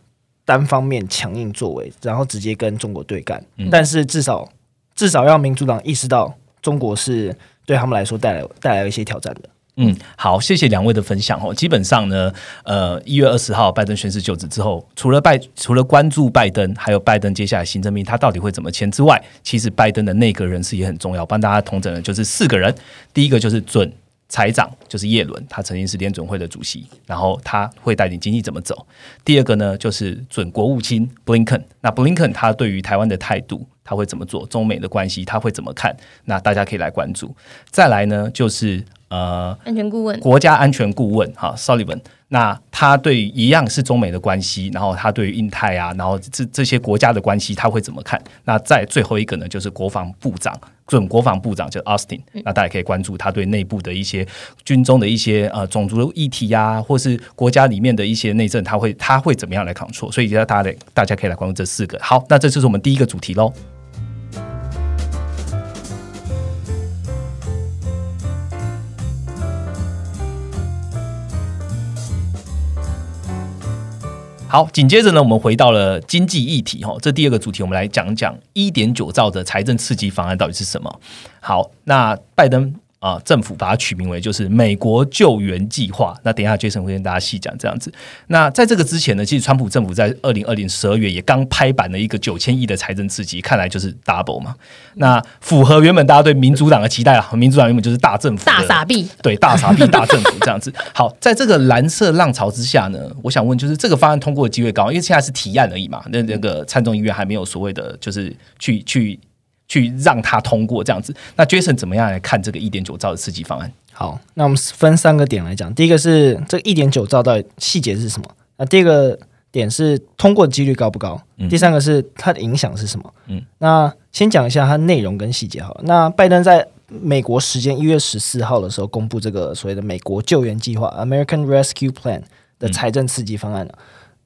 单方面强硬作为，然后直接跟中国对干，嗯但是至少至少让民主党意识到中国是对他们来说带来带来一些挑战的。嗯，好，谢谢两位的分享哦。基本上呢，呃，一月二十号拜登宣誓就职之后，除了拜除了关注拜登，还有拜登接下来行政命令他到底会怎么签之外，其实拜登的内阁人士也很重要。帮大家统整的就是四个人，第一个就是准财长，就是叶伦，他曾经是联准会的主席，然后他会带领经济怎么走。第二个呢，就是准国务卿布林肯，那布林肯他对于台湾的态度。他会怎么做？中美的关系他会怎么看？那大家可以来关注。再来呢，就是呃，安全顾问国家安全顾问哈，Sullivan，那他对一样是中美的关系，然后他对于印太啊，然后这这些国家的关系他会怎么看？那在最后一个呢，就是国防部长，准国防部长就 Austin，那大家可以关注他对内部的一些军中的一些呃种族的议题呀、或是国家里面的一些内政，他会他会怎么样来 control？所以大家来大家可以来关注这四个。好，那这就是我们第一个主题喽。好，紧接着呢，我们回到了经济议题哈，这第二个主题，我们来讲讲一点九兆的财政刺激方案到底是什么。好，那拜登啊、政府把它取名为就是美国救援计划。那等一下，Jason 会跟大家细讲这样子。那在这个之前呢，其实川普政府在二零二零十二月也刚拍板了一个九千亿的财政刺激，看来就是 double 嘛。那符合原本大家对民主党的期待啊，民主党原本就是大政府大傻逼，对大傻逼大政府这样子。好，在这个蓝色浪潮之下呢，我想问，就是这个方案通过的机会高，因为现在是提案而已嘛，那那个参众议院还没有所谓的就是去去去让它通过这样子。那 Jason 怎么样来看这个一点九兆的刺激方案？好，那我们分三个点来讲。第一个是这一点九兆到底细节是什么？那第二个点是通过的几率高不高？第三个是它的影响是什么？嗯，那先讲一下它内容跟细节好了。那拜登在美国时间一月十四号的时候公布这个所谓的美国救援计划 （American Rescue Plan） 的财政刺激方案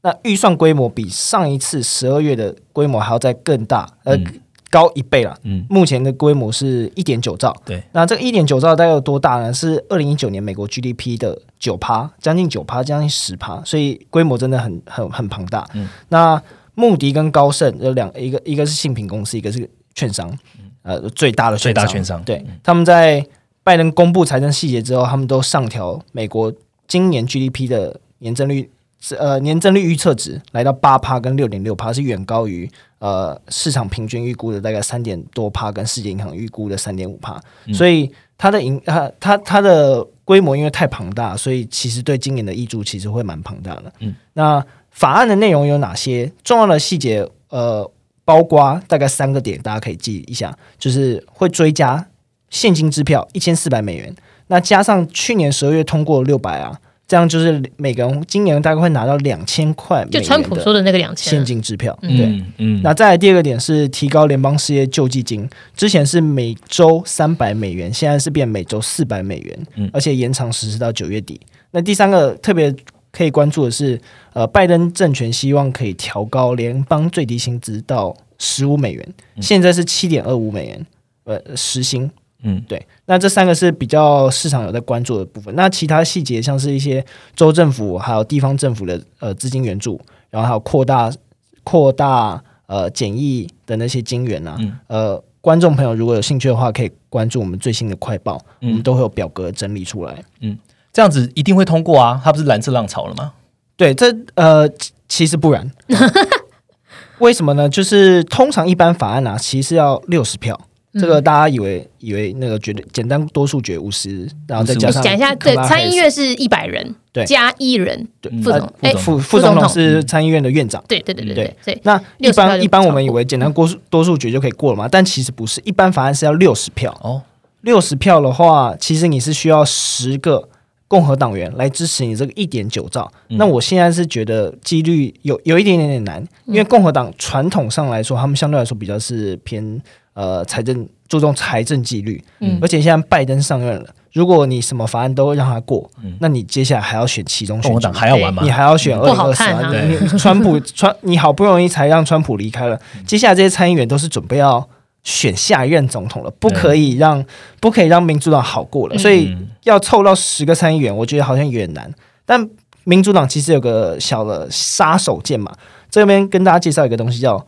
那预算规模比上一次十二月的规模还要再更大，呃，高一倍了。嗯，目前的规模是一点九兆。对，那这个一点九兆大概有多大呢？是二零一九年美国 GDP 的九趴，将近九趴，将近十趴，所以规模真的很很很庞大。嗯，那穆迪跟高盛有两一个，一个是信评公司，一个是券商，呃，最大的最大券商。对，他们在拜登公布财政细节之后，他们都上调美国今年 GDP 的年增率。呃，年增率预测值来到八趴跟六点六趴，是远高于呃市场平均预估的大概三点多趴，跟世界银行预估的三点五趴。所以它的盈它它它的规模因为太庞大，所以其实对今年的益助其实会蛮庞大的。嗯，那法案的内容有哪些重要的细节？呃，包括大概三个点，大家可以记一下，就是会追加现金支票一千四百美元，那加上去年十二月通过六百啊。这样就是每个人今年大概会拿到两千块，就川普说的那个两千现金支票。对，嗯。那再来第二个点是提高联邦失业救济金，之前是每周三百美元，现在是变每周四百美元，而且延长实施到九月底。那第三个特别可以关注的是，呃，拜登政权希望可以调高联邦最低薪资到十五美元，现在是七点二五美元，呃，时薪。嗯，对，那这三个是比较市场有在关注的部分。那其他细节，像是一些州政府还有地方政府的呃资金援助，然后还有扩大扩大呃简易的那些金源啊，呃，观众朋友如果有兴趣的话，可以关注我们最新的快报，我们都会有表格整理出来。嗯，这样子一定会通过啊？它不是蓝色浪潮了吗？对，这呃其实不然，为什么呢？就是通常一般法案啊，其实要六十票。这个大家以为以为那个觉得简单多数决五十，然后再加上讲一下，对参议院是一百人，对加一人，对副总哎副副总统是参议院的院长，对对对对对。那一般一般我们以为简单多数多数决就可以过了嘛，但其实不是，一般法案是要六十票哦，六十票的话，其实你是需要十个共和党员来支持你这个一点九兆。那我现在是觉得几率有有一点点点难，因为共和党传统上来说，他们相对来说比较是偏。呃，财政注重财政纪律，嗯，而且现在拜登上任了，如果你什么法案都让他过，嗯，那你接下来还要选其中选党还要玩吗？你还要选二零二四？川普 川，你好不容易才让川普离开了，接下来这些参议员都是准备要选下一任总统了，不可以让不可以让民主党好过了，所以要凑到十个参议员，我觉得好像有点难。但民主党其实有个小的杀手锏嘛，这边跟大家介绍一个东西，叫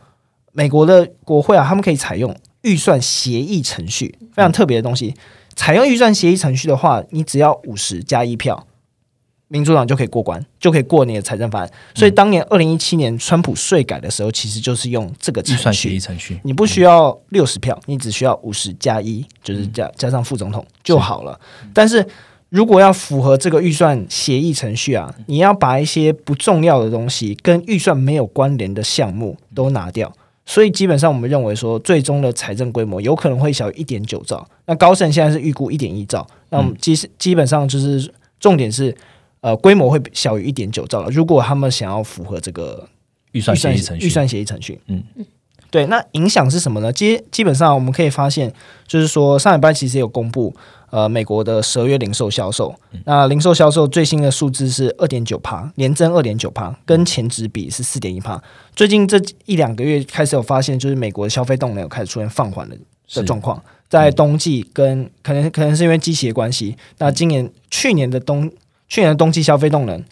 美国的国会啊，他们可以采用。预算协议程序非常特别的东西。采用预算协议程序的话，你只要五十加一票，民主党就可以过关，就可以过你的财政法案。所以当年二零一七年川普税改的时候，其实就是用这个预算协议程序。你不需要六十票，你只需要五十加一，就是加加上副总统就好了。但是如果要符合这个预算协议程序啊，你要把一些不重要的东西跟预算没有关联的项目都拿掉。所以基本上，我们认为说，最终的财政规模有可能会小于一点九兆。那高盛现在是预估一点一兆，那我们基基本上就是重点是，呃，规模会小于一点九兆了。如果他们想要符合这个预算协议程序，预算协议程序，嗯嗯，对，那影响是什么呢？基基本上我们可以发现，就是说上礼拜其实有公布。呃，美国的十二月零售销售，那零售销售最新的数字是二点九帕，年增二点九帕，跟前值比是四点一帕。最近这一两个月开始有发现，就是美国的消费动能有开始出现放缓的的状况，在冬季跟可能可能是因为机器的关系，那今年去年的冬去年的冬季消费动能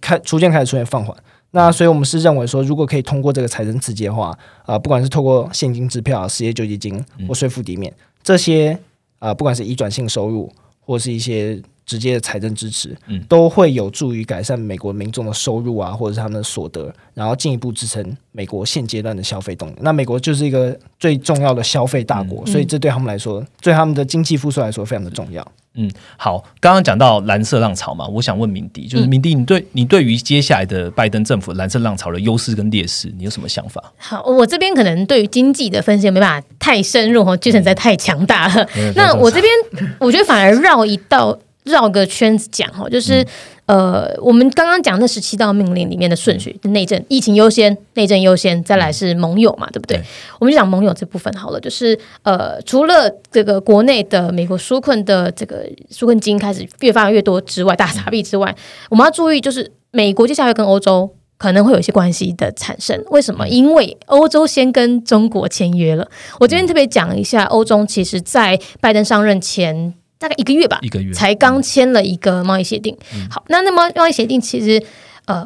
开逐渐开始出现放缓。那所以我们是认为说，如果可以通过这个财政刺激的话，啊，不管是透过现金支票、失业救济金或税负抵免这些。啊，不管是移转性收入或是一些直接的财政支持，嗯都会有助于改善美国民众的收入啊，或者是他们的所得，然后进一步支撑美国现阶段的消费动力。那美国就是一个最重要的消费大国，所以这对他们来说，对他们的经济复苏来说非常的重要。嗯好，刚刚讲到蓝色浪潮嘛，我想问明迪，就是明迪，你对你对于接下来的拜登政府蓝色浪潮的优势跟劣势，你有什么想法？好，我这边可能对于经济的分析没办法太深入哦，巨神实在太强大了。嗯那我这边我觉得反而绕一道绕个圈子讲哈，就是、呃，我们刚刚讲那十七道命令里面的顺序，内政疫情优先，内政优先，再来是盟友嘛，对不对？对我们就讲盟友这部分好了，就是呃，除了这个国内的美国纾困的这个纾困金开始越发越多之外，大傻逼之外，我们要注意，就是美国接下来跟欧洲。可能会有一些关系的产生，为什么？因为欧洲先跟中国签约了。我这边特别讲一下，欧洲其实在拜登上任前大概一个月吧，一个月才刚签了一个贸易协定。好，那那么贸易协定其实呃，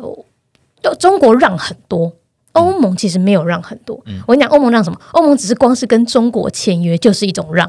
中国让很多。欧盟其实没有让很多，我跟你讲，欧盟让什么？欧盟只是光是跟中国签约就是一种让，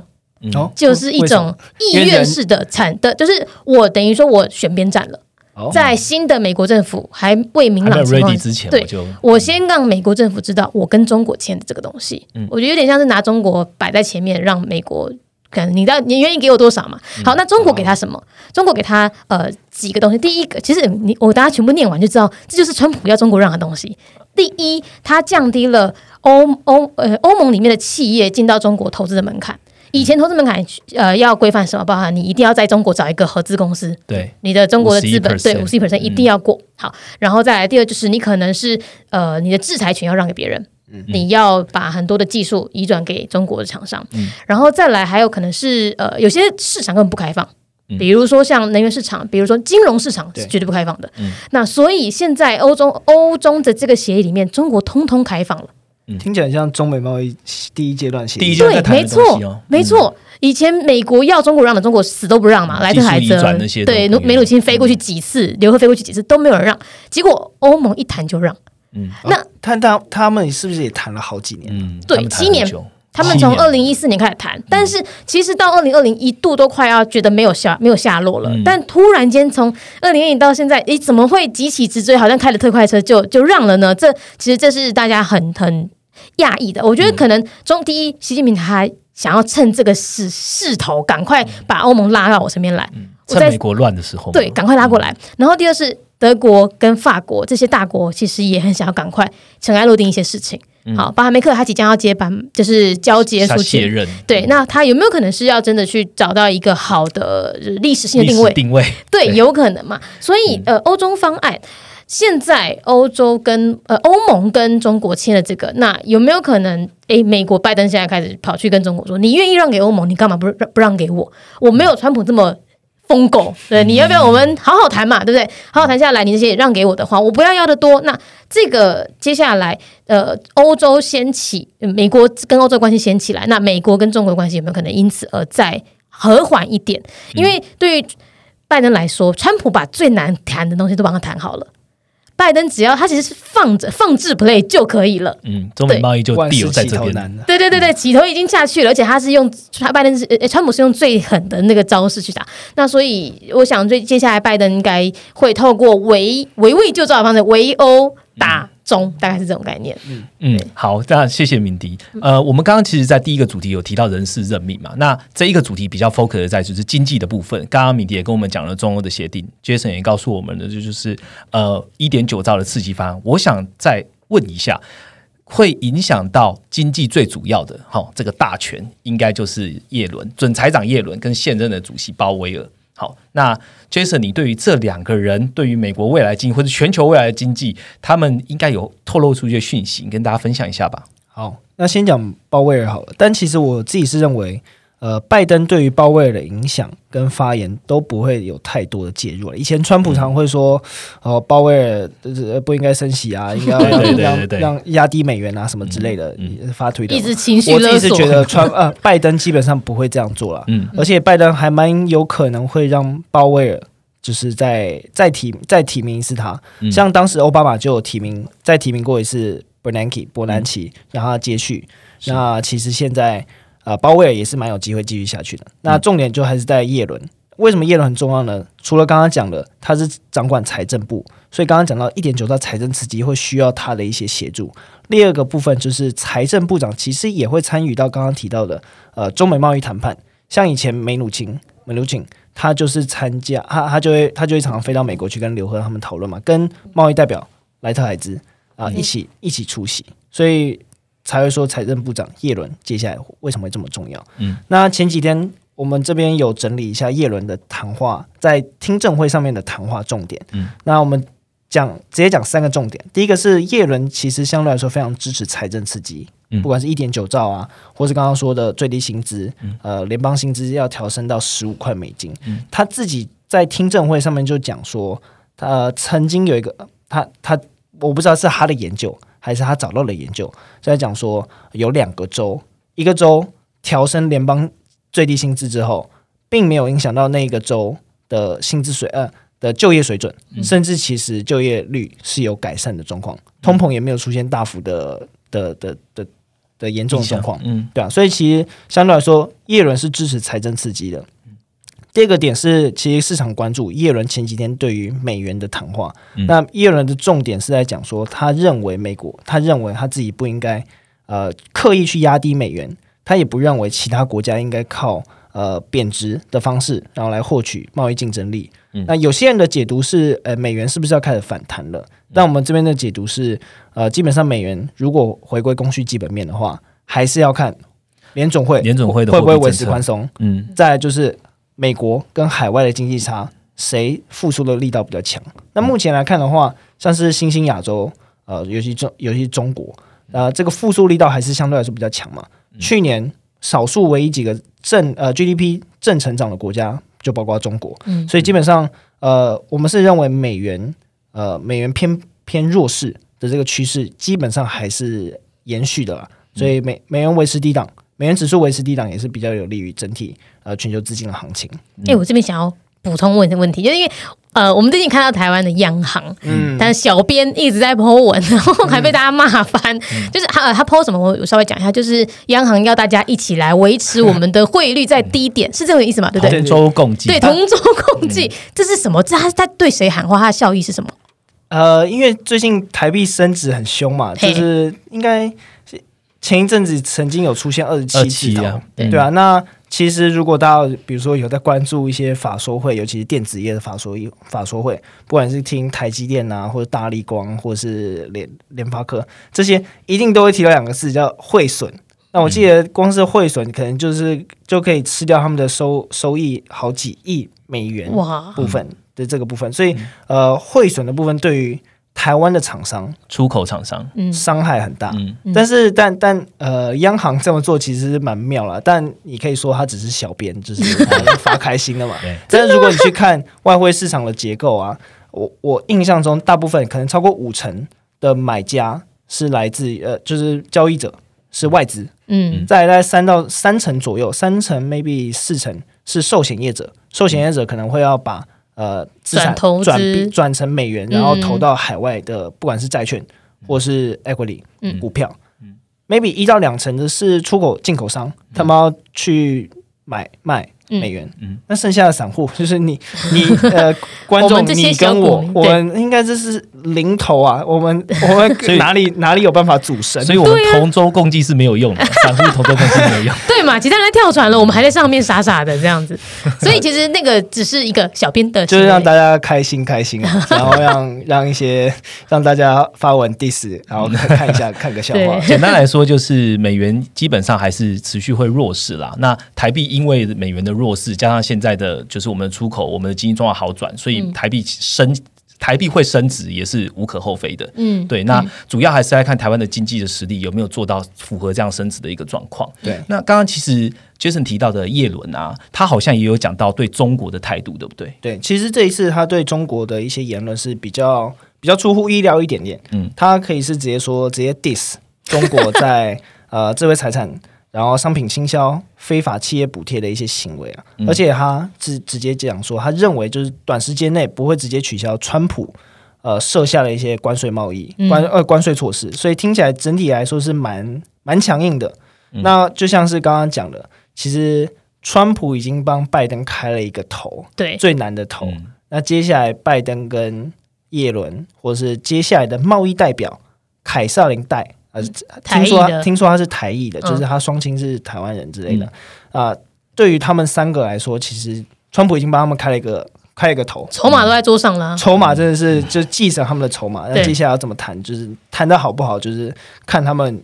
就是一种意愿式的产的，就是我等于说我选边站了，哦。在新的美国政府还未明朗情况之前，对我我先让美国政府知道我跟中国签的这个东西，我觉得有点像是拿中国摆在前面，让美国可能你到你愿意给我多少嘛？好，那中国给他什么？中国给他呃几个东西。第一个，其实你我大家全部念完就知道，这就是川普要中国让的东西。第一，它降低了欧欧呃欧盟里面的企业进到中国投资的门槛。以前投资门槛呃要规范什么？包含你一定要在中国找一个合资公司，对你的中国的资本对五十 percent 一定要过、好，然后再来第二就是你可能是呃你的制裁权要让给别人。你要把很多的技术移转给中国的厂商，然后再来还有可能是呃有些市场根本不开放，比如说像能源市场，比如说金融市场是对。绝对不开放的。那所以现在欧洲欧中的这个协议里面，中国通通开放了。听起来像中美贸易第一阶段协议。第一段在对，没错没错。以前美国要中国让的，中国死都不让嘛。嗯。莱特海泽技术移转那些都对不愿意梅鲁钦飞过去几次，刘鹤飞过去几次都没有人让，结果欧盟一谈就让。那哦他他他们是不是也谈了好几年？嗯，对七年他们从二零一四年开始谈，但是其实到二零二零一度都快要觉得没有下没有下落了，嗯。但突然间从二零二零到现在，诶，怎么会急起直追，好像开了特快车就就让了呢？这其实这是大家很很讶异的。我觉得可能中第一，习近平他想要趁这个势势头，赶快把欧盟拉到我身边来，我在趁美国乱的时候，对，赶快拉过来。然后第二是德国跟法国这些大国，其实也很想要赶快尘埃落定一些事情。好，巴哈梅克他即将要接班，就是交接出去。对，那他有没有可能是要真的去找到一个好的呃历史性的定位？定位，对，对有可能嘛。所以呃，欧洲方案现在欧洲跟呃欧盟跟中国签了这个，那有没有可能？诶，美国拜登现在开始跑去跟中国说，你愿意让给欧盟，你干嘛不让不让给我？我没有川普这么。疯狗，对，你要不要我们好好谈嘛，对不对？好好谈下来，你这些让给我的话，我不要要的多。那这个接下来，呃，欧洲掀起，美国跟欧洲关系掀起来，那美国跟中国关系有没有可能因此而再和缓一点？因为对于拜登来说，川普把最难谈的东西都帮他谈好了。拜登只要他其实是放着放置 play 就可以了，嗯，中美贸易就万必事起头有在这边，难。对对对对，起头已经下去了，而且他是用他拜登是呃川普是用最狠的那个招式去打，那所以我想最接下来拜登应该会透过围围魏救赵的方式围殴打中，大概是这种概念。嗯嗯，好，那谢谢敏迪。呃，我们刚刚其实，在第一个主题有提到人事任命嘛，那这一个主题比较 focus 的在就是经济的部分。刚刚敏迪也跟我们讲了中欧的协定，Jason 也告诉我们的就就是呃一点九兆的刺激方案。我想再问一下，会影响到经济最主要的哈、这个大权，应该就是叶伦准财长叶伦跟现任的主席鲍威尔。好，那 Jason，你对于这两个人对于美国未来经济或者全球未来的经济，他们应该有透露出一些讯息，跟大家分享一下吧。好，那先讲鲍威尔好了。但其实我自己是认为，呃，拜登对于鲍威尔的影响跟发言都不会有太多的介入了。以前川普常会说，哦、鲍威尔呃不应该升息啊，应该要对对对对让让压低美元啊什么之类的，发推的一。直情绪我自勒索，己是觉得 川呃拜登基本上不会这样做了，嗯而且拜登还蛮有可能会让鲍威尔就是再再提再提名一次他，嗯像当时奥巴马就有提名再提名过一次 Bernanke 伯南奇，让他接续。那其实现在呃鲍威尔也是蛮有机会继续下去的。那重点就还是在耶伦。为什么耶伦很重要呢？除了刚刚讲的，他是掌管财政部，所以刚刚讲到一点九兆财政刺激会需要他的一些协助。第二个部分就是财政部长其实也会参与到刚刚提到的呃中美贸易谈判，像以前梅努钦梅努钦他就是参加他他就会他就会常常飞到美国去跟刘鹤他们讨论嘛，跟贸易代表莱特海兹啊一起一起出席，所以才会说财政部长叶伦接下来为什么会这么重要？嗯，那前几天我们这边有整理一下叶伦的谈话，在听证会上面的谈话重点。嗯，那我们讲直接讲三个重点。第一个是叶伦其实相对来说非常支持财政刺激，嗯不管是一点九兆啊，或是刚刚说的最低薪资，嗯呃，联邦薪资要调升到十五块美金。嗯他自己在听证会上面就讲说，他、呃曾经有一个他他我不知道是他的研究还是他找到了研究，就在讲说有两个州，一个州调升联邦最低薪资之后，并没有影响到那个州的薪资水呃的就业水准，甚至其实就业率是有改善的状况，通膨也没有出现大幅的的的的的严重的状况。嗯对啊，所以其实相对来说，耶伦是支持财政刺激的。第二个点是，其实市场关注耶伦前几天对于美元的谈话。嗯那耶伦的重点是在讲说，他认为美国，他认为他自己不应该呃刻意去压低美元，他也不认为其他国家应该靠呃贬值的方式，然后来获取贸易竞争力。嗯那有些人的解读是，呃，美元是不是要开始反弹了？但我们这边的解读是，呃，基本上美元如果回归供需基本面的话，还是要看联总会联总会的会不会维持宽松。嗯再就是美国跟海外的经济差，谁复苏的力道比较强？那目前来看的话，像是新兴亚洲，呃，尤其中尤其是中国，呃，这个复苏力道还是相对来说比较强嘛。去年少数唯一几个正呃 GDP 正成长的国家，就包括中国，嗯所以基本上呃，我们是认为美元呃美元偏偏弱势的这个趋势，基本上还是延续的啦。所以美美元维持低档，美元指数维持低档也是比较有利于整体呃全球资金的行情。哎、我这边想要补充问一个问题，就是因为呃，我们最近看到台湾的央行，嗯，但是小编一直在 po 文，然后还被大家骂翻。就是他、呃、他 po 什么，我稍微讲一下，就是央行要大家一起来维持我们的汇率在低点，是这个意思吗？对不对？同舟共济，对，同舟共济，这是什么？这他他对谁喊话？他的效益是什么？呃，因为最近台币升值很凶嘛，就是应该是前一阵子曾经有出现二十七字头，啊，对对啊。那其实如果大家比如说有在关注一些法说会，尤其是电子业的法说法说会，不管是听台积电啊，或者大力光，或者是联联发科这些，一定都会提到两个字叫汇损。那我记得光是汇损，可能就是就可以吃掉他们的收收益好几亿美元哇，部分的这个部分，所以呃，汇损的部分对于台湾的厂商出口厂商，嗯。伤害很大。嗯。嗯。但是，但但呃，央行这么做其实蛮妙了。但你可以说它只是小编，就是 呃发开心的嘛。但是如果你去看外汇市场的结构啊，我我印象中大部分可能超过五成的买家是来自于呃，就是交易者是外资，嗯。再来大概三到三成左右，三成 maybe 四成是寿险业者，寿险业者可能会要把呃资产转投转转成美元，然后嗯。投到海外的，不管是债券或是 equity 嗯。股票。maybe 一到两成的是出口进口商，他们要去买卖嗯。美元，嗯。那剩下的散户就是你 你呃观众你跟我，我们应该这是零头啊，我们我们哪里哪里有办法组神？所以我们同舟共济是没有用的，散户同舟共济没有用。对嘛？其他人跳船了，我们还在上面傻傻的这样子，所以其实那个只是一个小编的，就是让大家开心开心啊，然后让让一些让大家发文 diss，然后看看一下 看个笑话。对简单来说，就是美元基本上还是持续会弱势啦。那台币因为美元的弱势，加上现在的就是我们的出口，我们的经济状况好转，所以嗯台币升。台币会升值也是无可厚非的，嗯对。那主要还是在看台湾的经济的实力有没有做到符合这样升值的一个状况。对那刚刚其实 Jason 提到的叶伦啊，他好像也有讲到对中国的态度，对不对？对，其实这一次他对中国的一些言论是比较比较出乎意料一点点。嗯嗯，他可以是直接说直接 diss 中国在 呃智慧财产，然后商品倾销、非法企业补贴的一些行为啊，嗯而且他直直接讲说，他认为就是短时间内不会直接取消川普。呃，设下的一些关税贸易嗯关呃关税措施，所以听起来整体来说是蛮蛮强硬的。嗯那就像是刚刚讲的，其实川普已经帮拜登开了一个头，对，最难的头。嗯那接下来拜登跟耶伦，或是接下来的贸易代表凯撒琳戴，呃，听说他听说他是台裔的，嗯就是他双亲是台湾人之类的。啊、对于他们三个来说，其实川普已经帮他们开了一个开了一个头，筹码都在桌上了。筹码真的是就继承他们的筹码。那对接下来要怎么谈，就是谈的好不好，就是看他们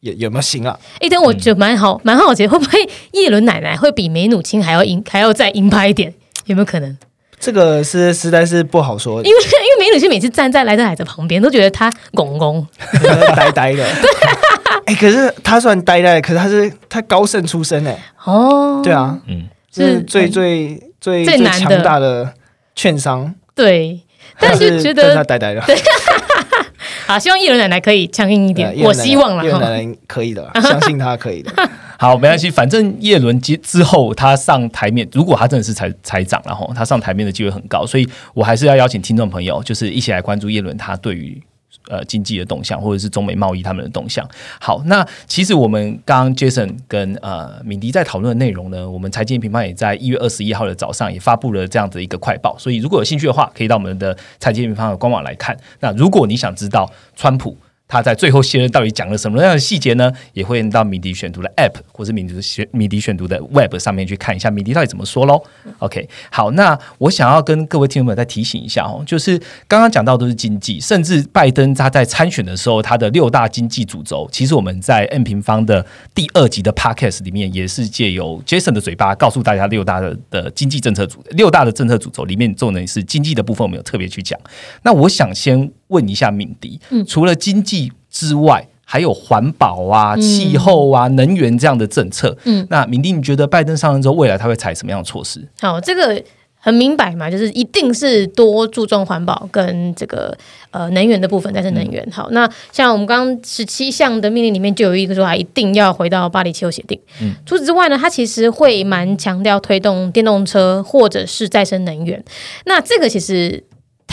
有有没有行啊。哎，但我觉得蛮好，蛮好奇，会不会叶伦奶奶会比梅努钦还要鹰，还要再鹰派一点？有没有可能？这个是实在是不好说，因为 因为梅努钦每次站在莱德海泽旁边，都觉得他拱拱，呆呆的。哎、可是他虽然呆呆的，可是他是他高盛出身哎、哦，对，啊，嗯，是最最最最强大的券商，对，但是觉得是他呆呆的，好，希望叶伦奶奶可以强硬一点，我希望了哈。叶奶奶可以的，相信他可以的。好，没关系，反正叶伦之之后他上台面，如果他真的是财财长然后他上台面的机会很高，所以我还是要邀请听众朋友，就是一起来关注叶伦他对于。呃，经济的动向，或者是中美贸易他们的动向。好，那其实我们刚刚 Jason 跟呃敏迪在讨论的内容呢，我们财经评判也在一月二十一号的早上也发布了这样的一个快报，所以如果有兴趣的话，可以到我们的财经评判官网来看。那如果你想知道川普他在最后卸任到底讲了什么样的细节呢？也会到米迪选读的 App 或是米迪选米迪选读的 Web 上面去看一下米迪到底怎么说喽。OK，好，那我想要跟各位听众们再提醒一下哦，就是刚刚讲到都是经济，甚至拜登他在参选的时候，他的六大经济主轴，其实我们在 N 平方的第二集的 Podcast 里面，也是借由 Jason 的嘴巴告诉大家六大的的经济政策主六大的政策主轴里面，重点是经济的部分，我们有特别去讲。那我想先问一下敏迪，除了经济之外，还有环保啊、气候啊、能源这样的政策。嗯，那敏迪，你觉得拜登上任之后，未来他会采什么样的措施？好，这个很明白嘛，就是一定是多注重环保跟这个呃能源的部分，再生能源。好，那像我们刚刚十七项的命令里面就有一个说，还一定要回到巴黎气候协定。嗯，除此之外呢，它其实会蛮强调推动电动车或者是再生能源。那这个其实。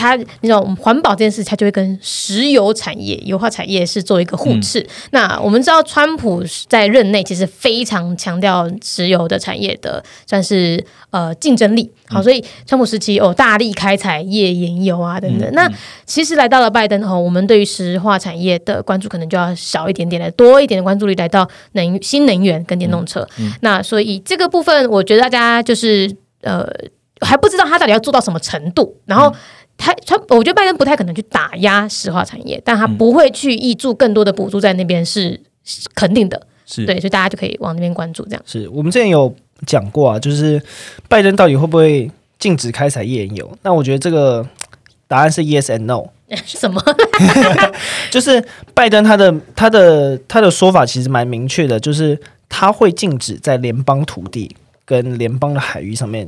它那种环保这件事，它就会跟石油产业、油化产业是做一个互斥。那我们知道，川普在任内其实非常强调石油的产业的算是呃竞争力。好，所以川普时期哦，大力开采页岩油啊等等。那其实来到了拜登后，我们对于石化产业的关注可能就要少一点点，来多一点的关注力来到能新能源跟电动车。那所以这个部分，我觉得大家就是呃还不知道他到底要做到什么程度，然后。他他，我觉得拜登不太可能去打压石化产业，但他不会去挹注更多的补助在那边是是肯定的，是对，所以大家就可以往那边关注这样。是我们之前有讲过啊，就是拜登到底会不会禁止开采页岩油？那我觉得这个答案是 yes and no。什么？就是拜登他的他的他的说法其实蛮明确的，就是他会禁止在联邦土地跟联邦的海域上面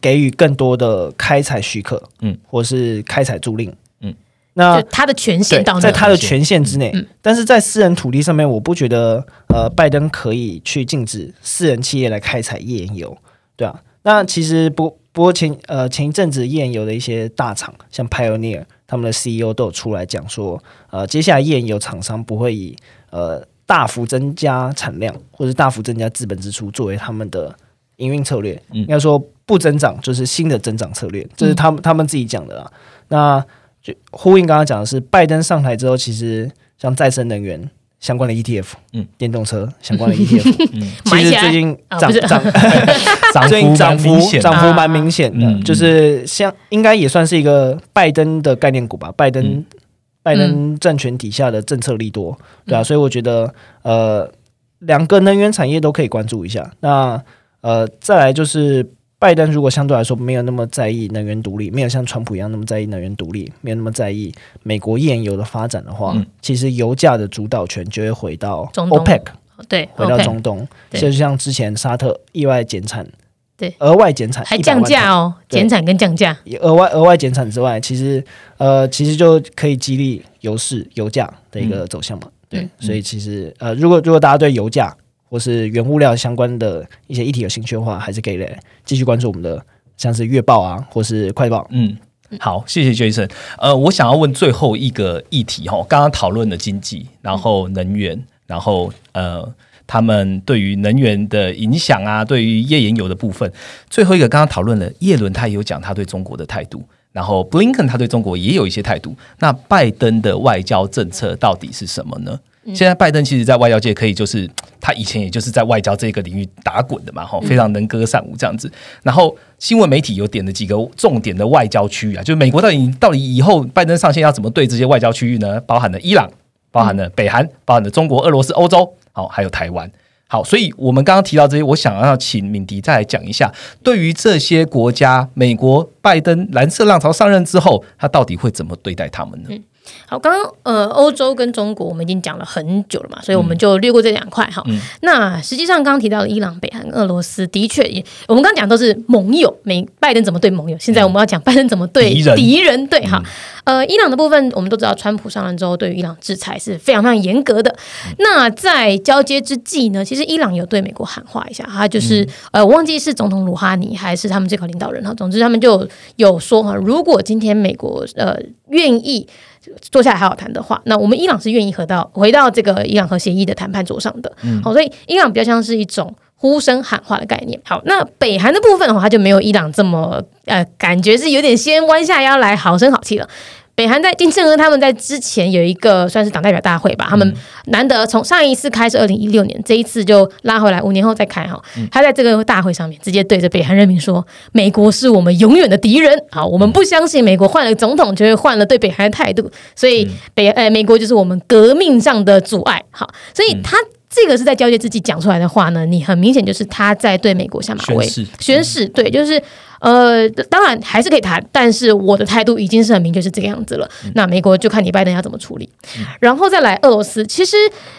给予更多的开采许可，嗯。嗯，或是开采租赁，嗯。嗯，那他的权限到，在他的权限之内，嗯。但是在私人土地上面，我不觉得呃，拜登可以去禁止私人企业来开采页岩油，对啊。那其实不不过前呃前一阵子页岩油的一些大厂，像 Pioneer 他们的 CEO 都有出来讲说，呃，接下来页岩油厂商不会以呃大幅增加产量或者大幅增加资本支出作为他们的营运策略，嗯。应该说不增长就是新的增长策略，这是他们他们自己讲的啦。那就呼应刚刚讲的是，拜登上台之后，其实像再生能源相关的 ETF，嗯嗯，电动车相关的 ETF，嗯，其实最近涨涨，涨 最近幅涨幅蛮明显的。涨幅蛮明显的，嗯就是像应该也算是一个拜登的概念股吧，拜登、嗯。拜登政权底下的政策利多，对啊，嗯所以我觉得呃，两个能源产业都可以关注一下。那呃，再来就是拜登如果相对来说没有那么在意能源独立，没有像川普一样那么在意能源独立，没有那么在意美国页岩油的发展的话，嗯。其实油价的主导权就会回到 OPEC，对回到中东，对。就像之前沙特意外减产，对，额外减产还降价哦，减产跟降价。额外额外减产之外，其实呃，其实就可以激励油市油价的一个走向嘛。对，嗯。所以其实呃，如果如果大家对油价或是原物料相关的一些议题有兴趣的话，还是可以来继续关注我们的像是月报啊，或是快报。嗯，好，谢谢 Jason。呃，我想要问最后一个议题哈，刚刚讨论的经济，然后能源，然后呃他们对于能源的影响啊，对于页岩油的部分。最后一个刚刚讨论了，叶伦他也有讲他对中国的态度，然后布林肯他对中国也有一些态度。那拜登的外交政策到底是什么呢？现在拜登其实，在外交界可以就是他以前也就是在外交这个领域打滚的嘛，哈，非常能歌善舞这样子。然后新闻媒体有点了几个重点的外交区域啊，就是美国到底到底以后拜登上线要怎么对这些外交区域呢？包含了伊朗，包含了北韩，包含了中国、俄罗斯、欧洲，好，还有台湾。好，所以我们刚刚提到这些，我想要请敏迪再来讲一下，对于这些国家，美国拜登蓝色浪潮上任之后，他到底会怎么对待他们呢？好，刚刚呃，欧洲跟中国我们已经讲了很久了嘛，所以我们就略过这两块哈。那实际上刚刚提到的伊朗、北韩、俄罗斯，的确也，我们刚刚讲都是盟友，美拜登怎么对盟友，现在我们要讲拜登怎么对敌人，对哈。呃，伊朗的部分我们都知道，川普上任之后，对于伊朗制裁是非常非常严格的。那在交接之际呢，其实伊朗有对美国喊话一下，他就是呃，我忘记是总统鲁哈尼还是他们最高领导人哈，总之他们就有说哈，如果今天美国呃愿意。坐下来好好谈的话，那我们伊朗是愿意回到回到这个伊朗核协议的谈判桌上的。好，所以伊朗比较像是一种呼声喊话的概念。好，那北韩的部分的话，它就没有伊朗这么呃，感觉是有点先弯下腰来好声好气了。北韩在金正恩他们在之前有一个算是党代表大会吧，他们难得从上一次开是二零一六年，这一次就拉回来五年后再开哈。他在这个大会上面直接对着北韩人民说：“美国是我们永远的敌人。”好，我们不相信美国换了总统就会换了对北韩的态度，所以北呃美国就是我们革命上的阻碍。好，所以他这个是在交接之际讲出来的话呢，你很明显就是他在对美国下马威宣誓，对，就是。呃，当然还是可以谈，但是我的态度已经是很明确，是这个样子了。那美国就看你拜登要怎么处理，然后再来俄罗斯，其实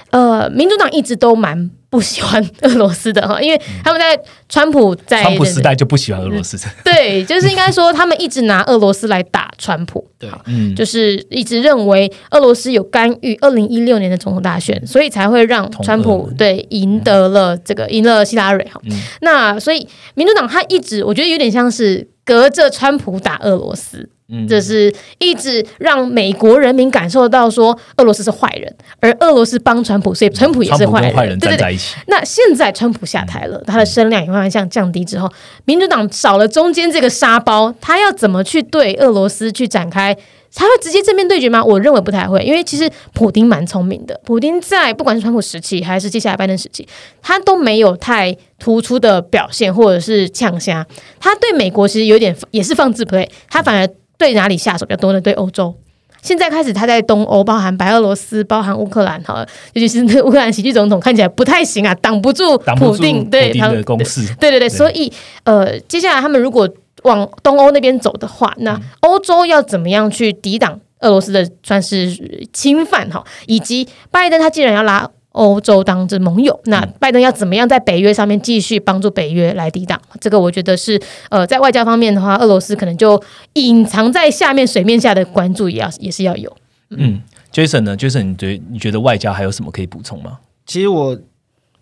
呃，民主党一直都蛮。不喜欢俄罗斯的哈，因为他们在川普在川普时代就不喜欢俄罗斯。对，就是应该说他们一直拿俄罗斯来打川普。对，嗯，就是一直认为俄罗斯有干预二零一六年的总统大选，所以才会让川普对赢得了这个赢了希拉蕊哈。那所以民主党他一直我觉得有点像是隔着川普打俄罗斯。这是一直让美国人民感受到说俄罗斯是坏人，而俄罗斯帮川普，所以川普也是坏人。对对对。那现在川普下台了，他的声量也慢慢向降低之后，民主党少了中间这个沙包，他要怎么去对俄罗斯去展开？他会直接正面对决吗？我认为不太会，因为其实普丁蛮聪明的。普丁在不管是川普时期还是接下来拜登时期，他都没有太突出的表现或者是呛虾。他对美国其实有点也是放置 play，他反而。对哪里下手比较多呢？对欧洲。现在开始，他在东欧，包含白俄罗斯，包含乌克兰，哈，尤其是那乌克兰喜剧总统看起来不太行啊，挡不住普定对他的攻势。对对对，所以呃，接下来他们如果往东欧那边走的话，那欧洲要怎么样去抵挡俄罗斯的算是侵犯哈？以及拜登他既然要拉。欧洲当着盟友，那拜登要怎么样在北约上面继续帮助北约来抵挡？这个我觉得是呃，在外交方面的话，俄罗斯可能就隐藏在下面水面下的关注也要也是要有。嗯，Jason 呢？Jason，你觉你觉得外交还有什么可以补充吗？其实我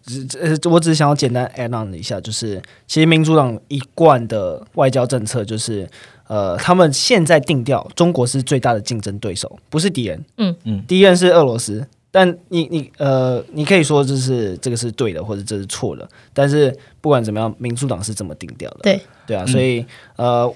只呃，我只是想要简单 add on 一下，就是其实民主党一贯的外交政策就是呃，他们现在定调，中国是最大的竞争对手，不是敌人。嗯嗯，敌人是俄罗斯。但你你呃，你可以说这是这个是对的，或者这是错的。但是不管怎么样，民主党是这么定调的。对对啊，所以呃，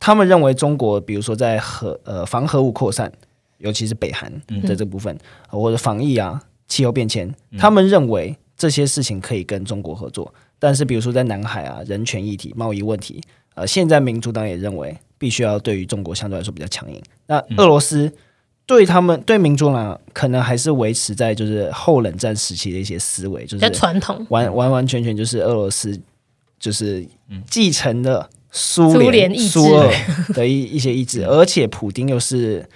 他们认为中国，比如说在核呃防核武扩散，尤其是北韩的这部分，或者防疫啊、气候变迁，他们认为这些事情可以跟中国合作。但是比如说在南海啊、人权议题、贸易问题，呃，现在民主党也认为必须要对于中国相对来说比较强硬。那俄罗斯。对他们对民主党可能还是维持在就是后冷战时期的一些思维，就是传统，完完完全全就是俄罗斯就是继承了苏联苏俄的一一些意志，而且普丁又是。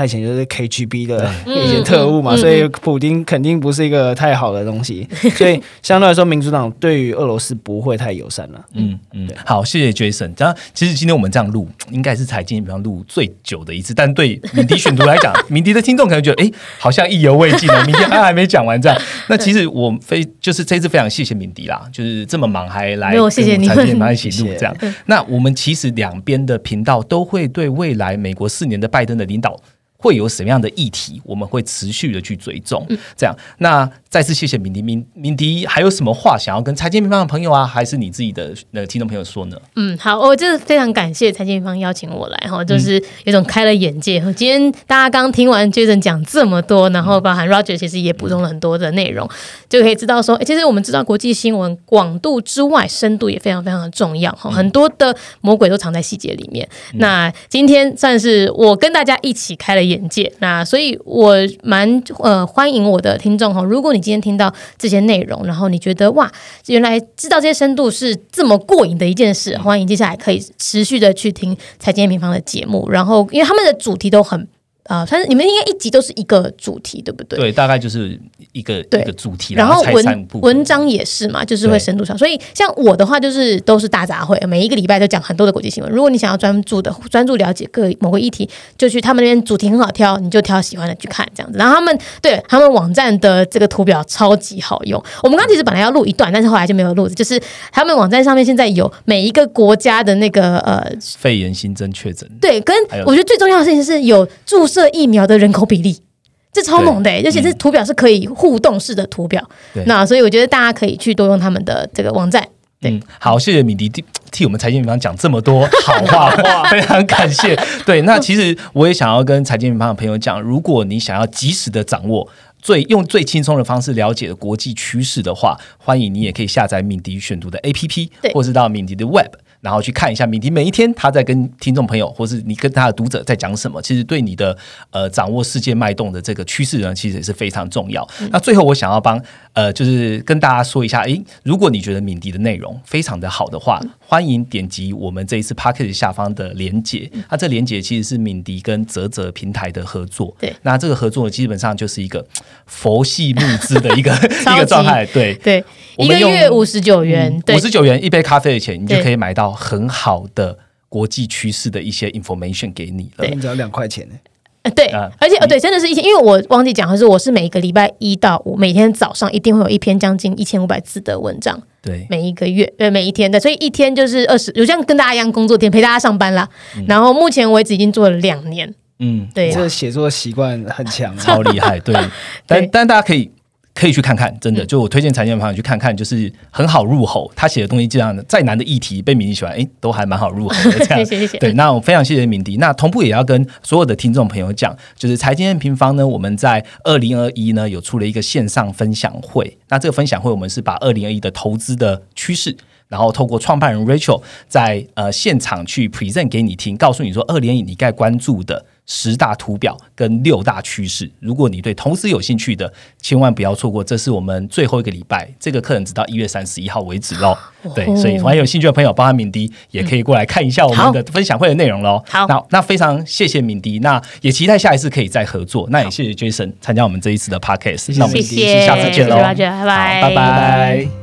他以前就是 KGB 的一些特务嘛，所以普京肯定不是一个太好的东西，所以相对来说，民主党对于俄罗斯不会太友善了。嗯嗯，好，谢谢 Jason。这样其实今天我们这样录，应该是财经比方录最久的一次，但对敏迪选读来讲，敏迪的听众可能觉得，哎，好像意犹未尽呢。明天他还没讲完这样。那其实我非就是这次非常谢谢敏迪啦，就是这么忙还来，没有谢谢你们一起录这样。那我们其实两边的频道都会对未来美国四年的拜登的领导。会有什么样的议题，我们会持续的去追踪。这样，那再次谢谢敏迪，敏敏迪还有什么话想要跟财经平方的朋友啊，还是你自己的那个听众朋友说呢？嗯，好，我就是非常感谢财经平方邀请我来哈，就是有种开了眼界。今天大家刚听完 Jason 讲这么多，然后包含 Roger 其实也补充了很多的内容，就可以知道说，其实我们知道国际新闻广度之外，深度也非常非常的重要哈。很多的魔鬼都藏在细节里面。那今天算是我跟大家一起开了眼界，那所以我蛮呃欢迎我的听众哈。如果你今天听到这些内容，然后你觉得哇，原来知道这些深度是这么过瘾的一件事，欢迎接下来可以持续的去听财经平方的节目，然后因为他们的主题都很。啊，反正你们应该一集都是一个主题，对不对？对，大概就是一个一个主题，然后文文章也是嘛，就是会深度上。所以像我的话，就是都是大杂烩，每一个礼拜都讲很多的国际新闻。如果你想要专注的专注了解各某个议题，就去他们那边主题很好挑，你就挑喜欢的去看这样子。然后他们对他们网站的这个图表超级好用。我们刚其实本来要录一段，但是后来就没有录。就是他们网站上面现在有每一个国家的那个呃肺炎新增确诊，对，跟我觉得最重要的事情是有注射。疫苗的人口比例，这超猛的，而且这图表是可以互动式的图表。那所以我觉得大家可以去多用他们的这个网站。嗯，好，谢谢米迪替替我们财经平方讲这么多好话，非常感谢。对，那其实我也想要跟财经平方的朋友讲，如果你想要及时的掌握最用最轻松的方式了解国际趋势的话，欢迎你也可以下载敏迪选读的 APP，或是到敏迪的 Web。然后去看一下敏迪每一天他在跟听众朋友，或是你跟他的读者在讲什么，其实对你的呃掌握世界脉动的这个趋势呢，其实也是非常重要。那最后我想要帮呃，就是跟大家说一下，诶，如果你觉得敏迪的内容非常的好的话，欢迎点击我们这一次 p a c k e t 下方的连接。那这连接其实是敏迪跟泽泽平台的合作。对，那这个合作基本上就是一个佛系募资的一个 一个状态。对对，一个月五十九元，五十九元一杯咖啡的钱，你就可以买到。很好的国际趋势的一些 information 给你了，只要两块钱呢。呃，对，而且呃，对，真的是一千，因为我忘记讲的是，我是每一个礼拜一到五，每天早上一定会有一篇将近一千五百字的文章。对，每一个月，对，每一天的，所以一天就是二十，就像跟大家一样工作天，陪大家上班啦。然后目前为止已经做了两年。嗯，对，这写作习惯很强，超厉害。对，但但大家可以。可以去看看，真的，就我推荐财经的朋友去看看，就是很好入喉。他写的东西，这样的再难的议题，被敏迪喜欢，哎，都还蛮好入口的。这样，谢谢谢谢。对，那我非常谢谢敏迪。那同步也要跟所有的听众朋友讲，就是财经平方呢，我们在二零二一呢有出了一个线上分享会。那这个分享会，我们是把二零二一的投资的趋势，然后透过创办人 Rachel 在呃现场去 present 给你听，告诉你说二零二一你该关注的。十大图表跟六大趋势，如果你对投资有兴趣的，千万不要错过。这是我们最后一个礼拜，这个课程直到一月三十一号为止喽。对，所以还有兴趣的朋友，包含敏迪，也可以过来看一下我们的分享会的内容喽。好，那那非常谢谢敏迪，那也期待下一次可以再合作。那也谢谢 Jason 参加我们这一次的 Podcast。那我们下次见喽，拜拜，拜拜。